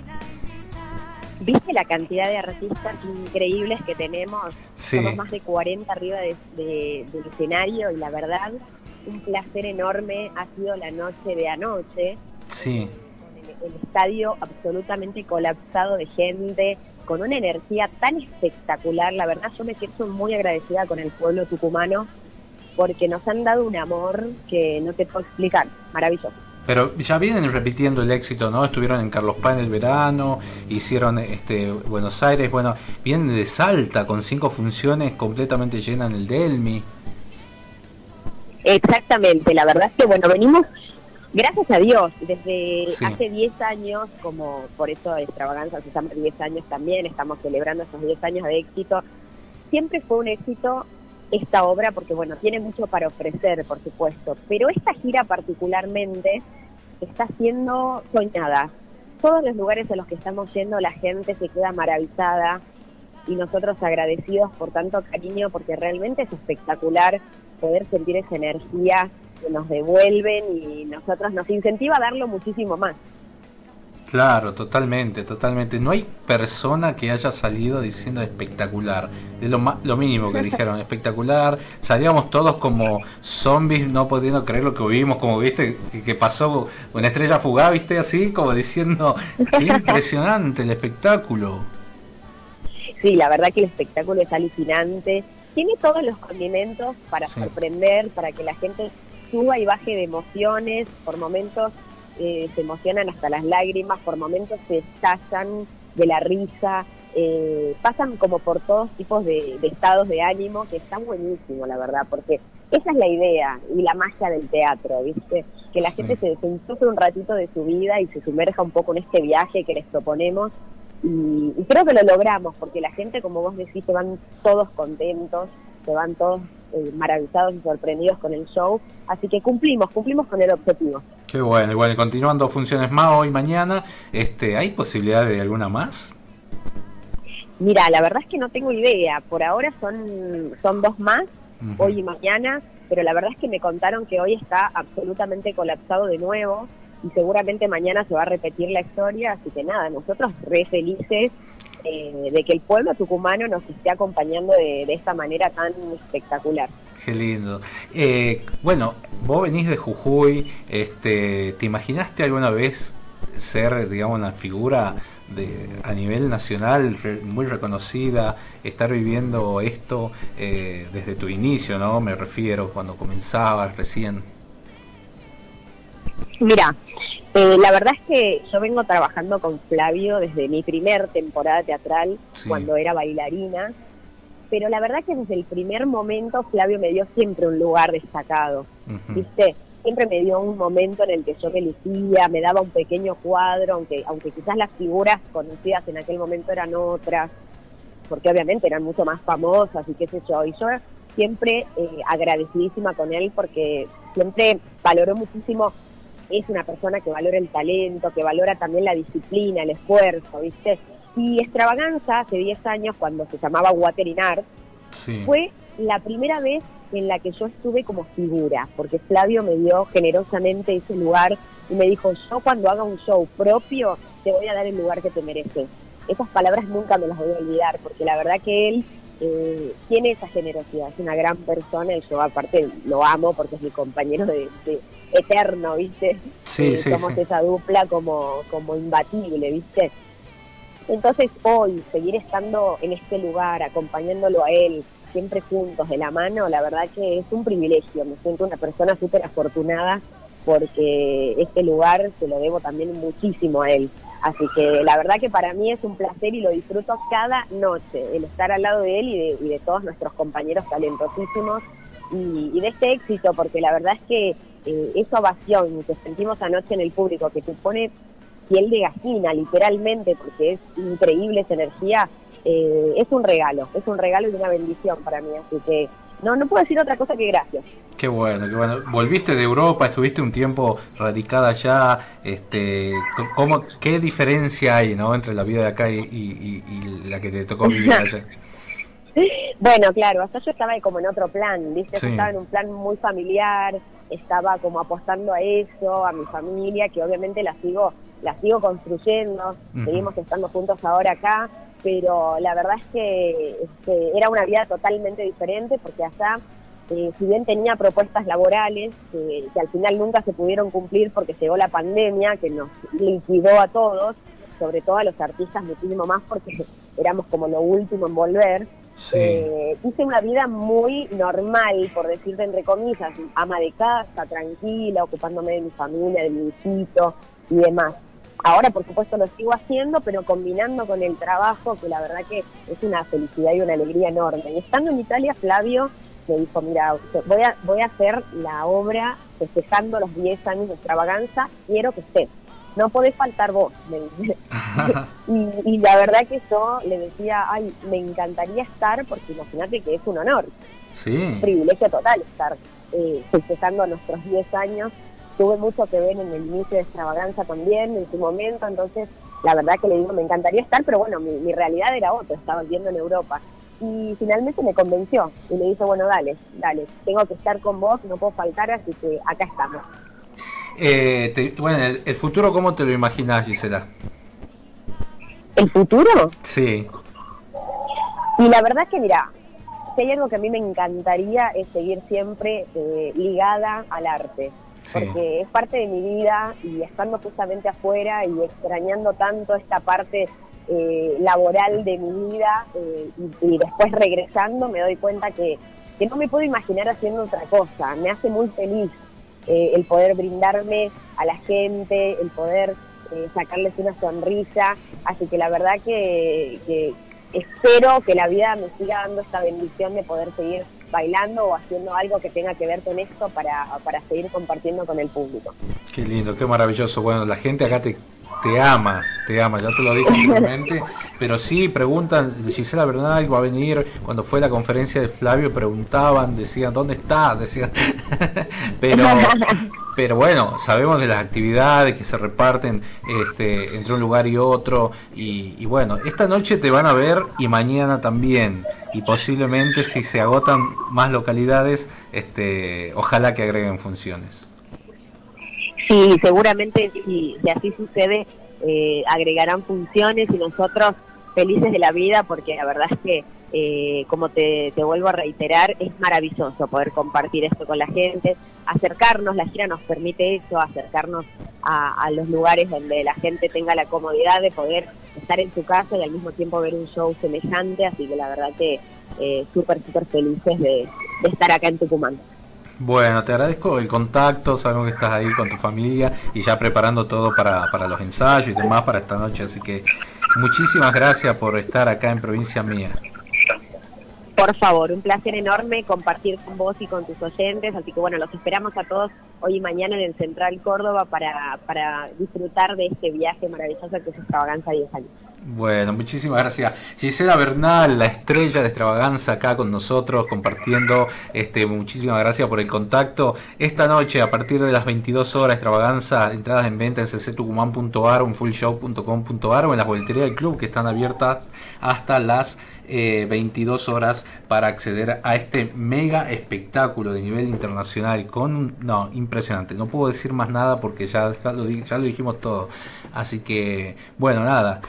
S25: ¿Viste la cantidad de artistas increíbles que tenemos? Somos más de 40 arriba del escenario y la verdad, un placer enorme ha sido la noche de anoche.
S1: Sí.
S25: El, estadio absolutamente colapsado de gente, con una energía tan espectacular. La verdad, yo me siento muy agradecida con el pueblo tucumano porque nos han dado un amor que no te puedo explicar. Maravilloso.
S1: Pero ya vienen repitiendo el éxito, ¿no? Estuvieron en Carlos Paz en el verano, hicieron este Buenos Aires, bueno, vienen de Salta con cinco funciones completamente llenas en el Delmi.
S25: Exactamente, la verdad es que bueno, venimos, gracias a Dios, desde hace 10 años, como por eso Extravaganza se llama 10 años también, estamos celebrando esos 10 años de éxito, siempre fue un éxito esta obra porque, bueno, tiene mucho para ofrecer, por supuesto, pero esta gira particularmente está siendo soñada. Todos los lugares a los que estamos yendo la gente se queda maravillada y nosotros agradecidos por tanto cariño porque realmente es espectacular poder sentir esa energía que nos devuelven y nosotros nos incentiva a darlo muchísimo más.
S1: Claro, totalmente, totalmente. No hay persona que haya salido diciendo espectacular. Es lo, lo mínimo que dijeron, espectacular. Salíamos todos como zombies, no pudiendo creer lo que vimos, como viste, que, pasó una estrella fugaz, viste, así, como diciendo, qué impresionante el espectáculo.
S25: Sí, la verdad que el espectáculo es alucinante. Tiene todos los condimentos para sorprender, para que la gente suba y baje de emociones, por momentos eh, se emocionan hasta las lágrimas, por momentos se estallan de la risa, eh, pasan como por todos tipos de, estados de ánimo, que está buenísimo, la verdad, porque esa es la idea y la magia del teatro, ¿viste? Que la gente se desenchufe un ratito de su vida y se sumerja un poco en este viaje que les proponemos. Y, y creo que lo logramos, porque la gente, como vos decís, se van todos contentos, se van todos eh, maravillados y sorprendidos con el show. Así que cumplimos, cumplimos con el objetivo.
S1: Qué bueno, igual continuando funciones más hoy mañana, este, ¿hay posibilidad de alguna más?
S25: Mira, la verdad es que no tengo idea. Por ahora son, son dos más, hoy y mañana, pero la verdad es que me contaron que hoy está absolutamente colapsado de nuevo y seguramente mañana se va a repetir la historia, así que nada, nosotros re felices eh, de que el pueblo tucumano nos esté acompañando de, esta manera tan espectacular.
S1: Qué lindo. Eh, bueno, vos venís de Jujuy, este, ¿te imaginaste alguna vez ser, digamos, una figura de, a nivel nacional muy reconocida, estar viviendo esto eh, desde tu inicio, ¿no? Me refiero, cuando comenzabas recién.
S25: Mira, eh, la verdad es que yo vengo trabajando con Flavio desde mi primer temporada teatral, cuando era bailarina, pero la verdad que desde el primer momento Flavio me dio siempre un lugar destacado, ¿viste? Siempre me dio un momento en el que yo me lucía, me daba un pequeño cuadro, aunque, aunque quizás las figuras conocidas en aquel momento eran otras, porque obviamente eran mucho más famosas y qué sé yo, y yo siempre eh, agradecidísima con él porque siempre valoró muchísimo es una persona que valora el talento, que valora también la disciplina, el esfuerzo, ¿viste? Y Extravaganza, hace 10 años, cuando se llamaba Water in Art, fue la primera vez en la que yo estuve como figura, porque Flavio me dio generosamente ese lugar y me dijo, yo cuando haga un show propio, te voy a dar el lugar que te mereces. Esas palabras nunca me las voy a olvidar, porque la verdad que él eh, tiene esa generosidad, es una gran persona y yo aparte lo amo porque es mi compañero de eterno, ¿viste?
S1: Sí, eh,
S25: somos esa dupla como, como imbatible, ¿viste? Entonces hoy seguir estando en este lugar, acompañándolo a él, siempre juntos, de la mano, la verdad que es un privilegio. Me siento una persona súper afortunada porque este lugar se lo debo también muchísimo a él. Así que la verdad que para mí es un placer y lo disfruto cada noche, el estar al lado de él y de, y de todos nuestros compañeros talentosísimos y, y de este éxito, porque la verdad es que eh, esa ovación que sentimos anoche en el público, que te pone piel de gallina, literalmente, porque es increíble esa energía, eh, es un regalo, es un regalo y una bendición para mí. Así que no, no puedo decir otra cosa que gracias.
S1: Qué bueno, qué bueno. Volviste de Europa, estuviste un tiempo radicada allá. Este, ¿cómo, ¿Qué diferencia hay ¿no? entre la vida de acá y, y- y la que te tocó vivir allá?
S25: Bueno, claro, hasta yo estaba como en otro plan, ¿viste? Yo
S1: Sí.
S25: estaba en un plan muy familiar, estaba como apostando a eso, a mi familia, que obviamente la sigo, la sigo construyendo, seguimos estando juntos ahora acá, pero la verdad es que este, era una vida totalmente diferente porque allá, eh, si bien tenía propuestas laborales que al final nunca se pudieron cumplir porque llegó la pandemia, que nos liquidó a todos, sobre todo a los artistas muchísimo más porque éramos como lo último en volver. Eh, hice una vida muy normal, por decirte entre comillas, ama de casa, tranquila, ocupándome de mi familia, de mi hijito y demás. Ahora, por supuesto, lo sigo haciendo, pero combinando con el trabajo, que la verdad que es una felicidad y una alegría enorme. Y estando en Italia, Flavio me dijo, mira, voy a, voy a hacer la obra festejando los 10 años de extravaganza, quiero que estés. No podés faltar vos, me dice. y, y la verdad que yo le decía, ay, me encantaría estar, porque imagínate que es un honor,
S1: Sí.
S25: un privilegio total estar eh, festejando nuestros 10 años. Tuve mucho que ver en el inicio de extravaganza también, en su momento, entonces la verdad que le digo, me encantaría estar, pero bueno, mi, mi realidad era otra, estaba viviendo en Europa. Y finalmente me convenció y le dije, bueno, dale, dale, tengo que estar con vos, no puedo faltar, así que acá estamos.
S1: Eh, te- bueno, el, el futuro, ¿cómo te lo imaginas, Gisela?
S25: ¿El futuro?
S1: Sí.
S25: Y la verdad que, mira, si hay algo que a mí me encantaría es seguir siempre eh, ligada al arte,
S1: Sí.
S25: porque es parte de mi vida y estando justamente afuera y extrañando tanto esta parte eh, laboral de mi vida eh, y, y después regresando me doy cuenta que, que no me puedo imaginar haciendo otra cosa, me hace muy feliz eh, el poder brindarme a la gente, el poder eh, sacarles una sonrisa. Así que la verdad que, que espero que la vida me siga dando esta bendición de poder seguir bailando o haciendo algo que tenga que ver con esto para, para seguir compartiendo con el público.
S1: Qué lindo, qué maravilloso. Bueno, la gente acá te, te ama, te ama, ya te lo dije anteriormente. pero sí, preguntan, Gisela Bernal va a venir. Cuando fue la conferencia de Flavio, preguntaban, decían, ¿dónde está? Decían. pero, pero bueno, sabemos de las actividades que se reparten este, entre un lugar y otro. Y, y bueno, esta noche te van a ver y mañana también. Y posiblemente si se agotan más localidades, este, ojalá que agreguen funciones.
S25: Sí, seguramente si, si así sucede, eh, agregarán funciones y nosotros felices de la vida porque la verdad es que, eh, como te, te vuelvo a reiterar, es maravilloso poder compartir esto con la gente, acercarnos, la gira nos permite eso, acercarnos a, a los lugares donde la gente tenga la comodidad de poder estar en su casa y al mismo tiempo ver un show semejante, así que la verdad que eh, súper, súper felices de, de estar acá en Tucumán.
S1: Bueno, te agradezco el contacto, sabemos que estás ahí con tu familia y ya preparando todo para, para los ensayos y demás para esta noche, así que muchísimas gracias por estar acá en Provincia Mía.
S25: Por favor, un placer enorme compartir con vos y con tus oyentes, así que bueno, los esperamos a todos hoy y mañana en el Central Córdoba para, para disfrutar de este viaje maravilloso que es Extravaganza 10 años.
S1: Bueno, muchísimas gracias. Gisela Bernal, la estrella de extravaganza acá con nosotros, compartiendo. Este, muchísimas gracias por el contacto. Esta noche, a partir de las 22 horas, extravaganza, entradas en venta en cctucumán.ar o en fullshow.com.ar o en las boleterías del club que están abiertas hasta las eh, 22 horas para acceder a este mega espectáculo de nivel internacional con no impresionante. No puedo decir más nada porque ya, ya lo, ya lo dijimos todo. Así que bueno nada.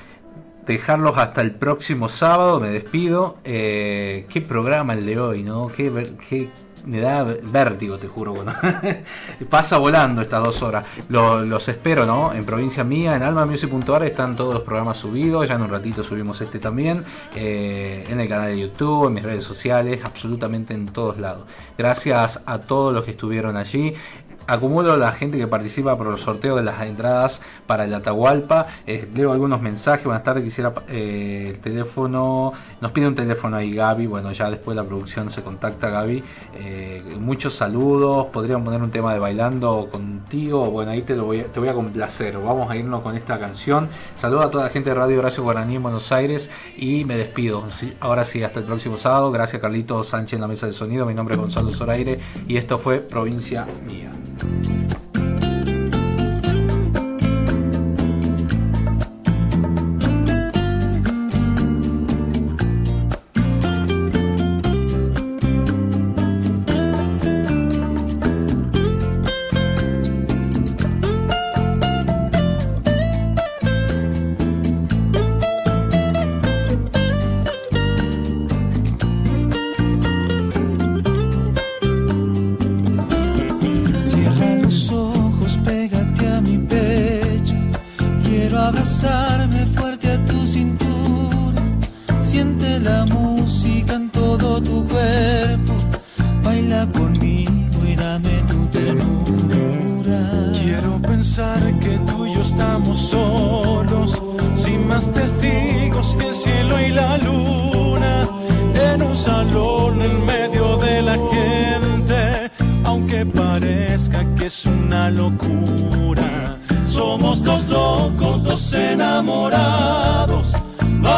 S1: Dejarlos hasta el próximo sábado me despido. Eh, qué programa el de hoy no qué, qué me da vértigo, te juro. Cuando pasa volando estas dos horas. Lo- los espero, ¿no? En provincia mía, en almamusic.ar están todos los programas subidos. Ya en un ratito subimos este también. eh, en el canal de YouTube, en mis redes sociales, absolutamente en todos lados. Gracias a todos los que estuvieron allí. Acumulo la gente que participa por el sorteo de las entradas para el Atahualpa. Eh, leo algunos mensajes. Buenas tardes, quisiera eh, el teléfono. Nos pide un teléfono ahí Gaby. Bueno, ya después la producción se contacta Gaby. Eh, muchos saludos. Podrían poner un tema de bailando contigo. Bueno, ahí te, lo voy, te voy a complacer. Vamos a irnos con esta canción. Saludos a toda la gente de Radio Horacio Guaraní en Buenos Aires. Y me despido. Ahora sí, hasta el próximo sábado. Gracias Carlito Sánchez en la mesa de sonido. Mi nombre es Gonzalo Zoraire. Y esto fue Provincia Mía.
S15: Thank you.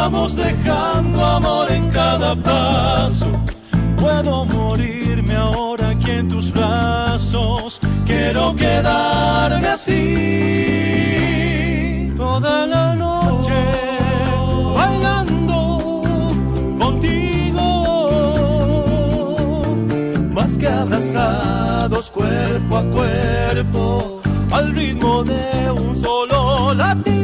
S15: Vamos dejando amor en cada paso. Puedo morirme ahora aquí en tus brazos. Quiero quedarme así toda la noche bailando contigo. Más que abrazados cuerpo a cuerpo al ritmo de un solo latido.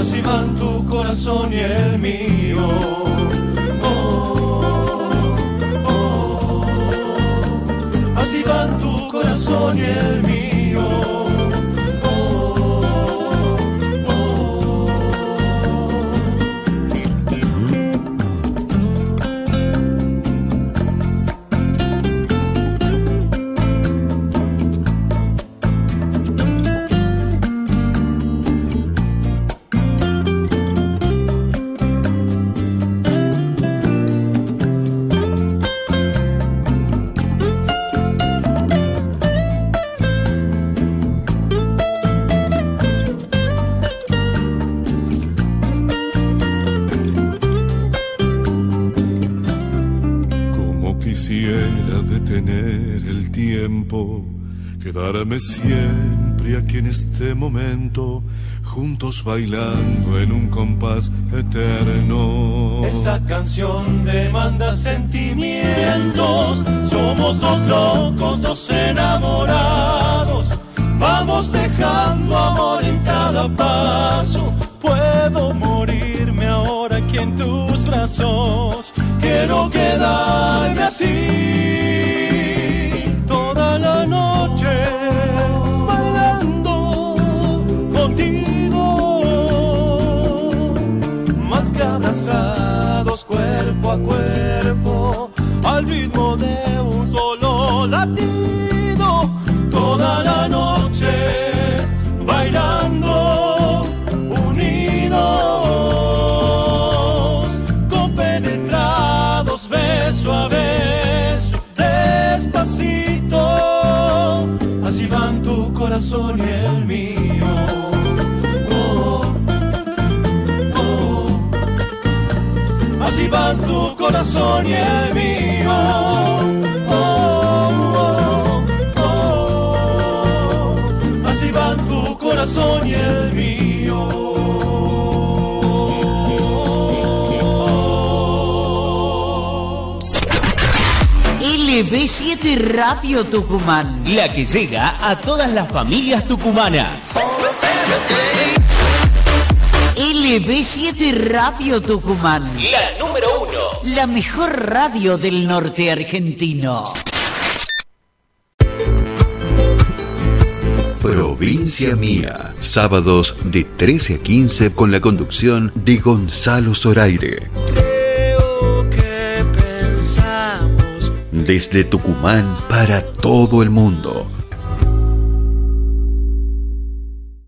S15: Así van tu corazón y el mío. Oh, oh. Así van tu corazón y el mío.
S26: Quedarme siempre aquí en este momento, juntos bailando en un compás eterno.
S15: Esta canción demanda sentimientos. Somos dos locos, dos enamorados. Vamos dejando amor en cada paso. Puedo morirme ahora aquí en tus brazos. Quiero quedarme así al ritmo de corazón y el mío. Oh, oh, oh. Así van tu corazón y el mío.
S5: LB7 Radio Tucumán.
S27: La que llega a todas las familias tucumanas.
S5: LB7 Radio Tucumán.
S27: La.
S5: La mejor radio del norte argentino.
S11: Provincia Mía, sábados de 13 a 15 con la conducción de Gonzalo Zoraire. Desde Tucumán para todo el mundo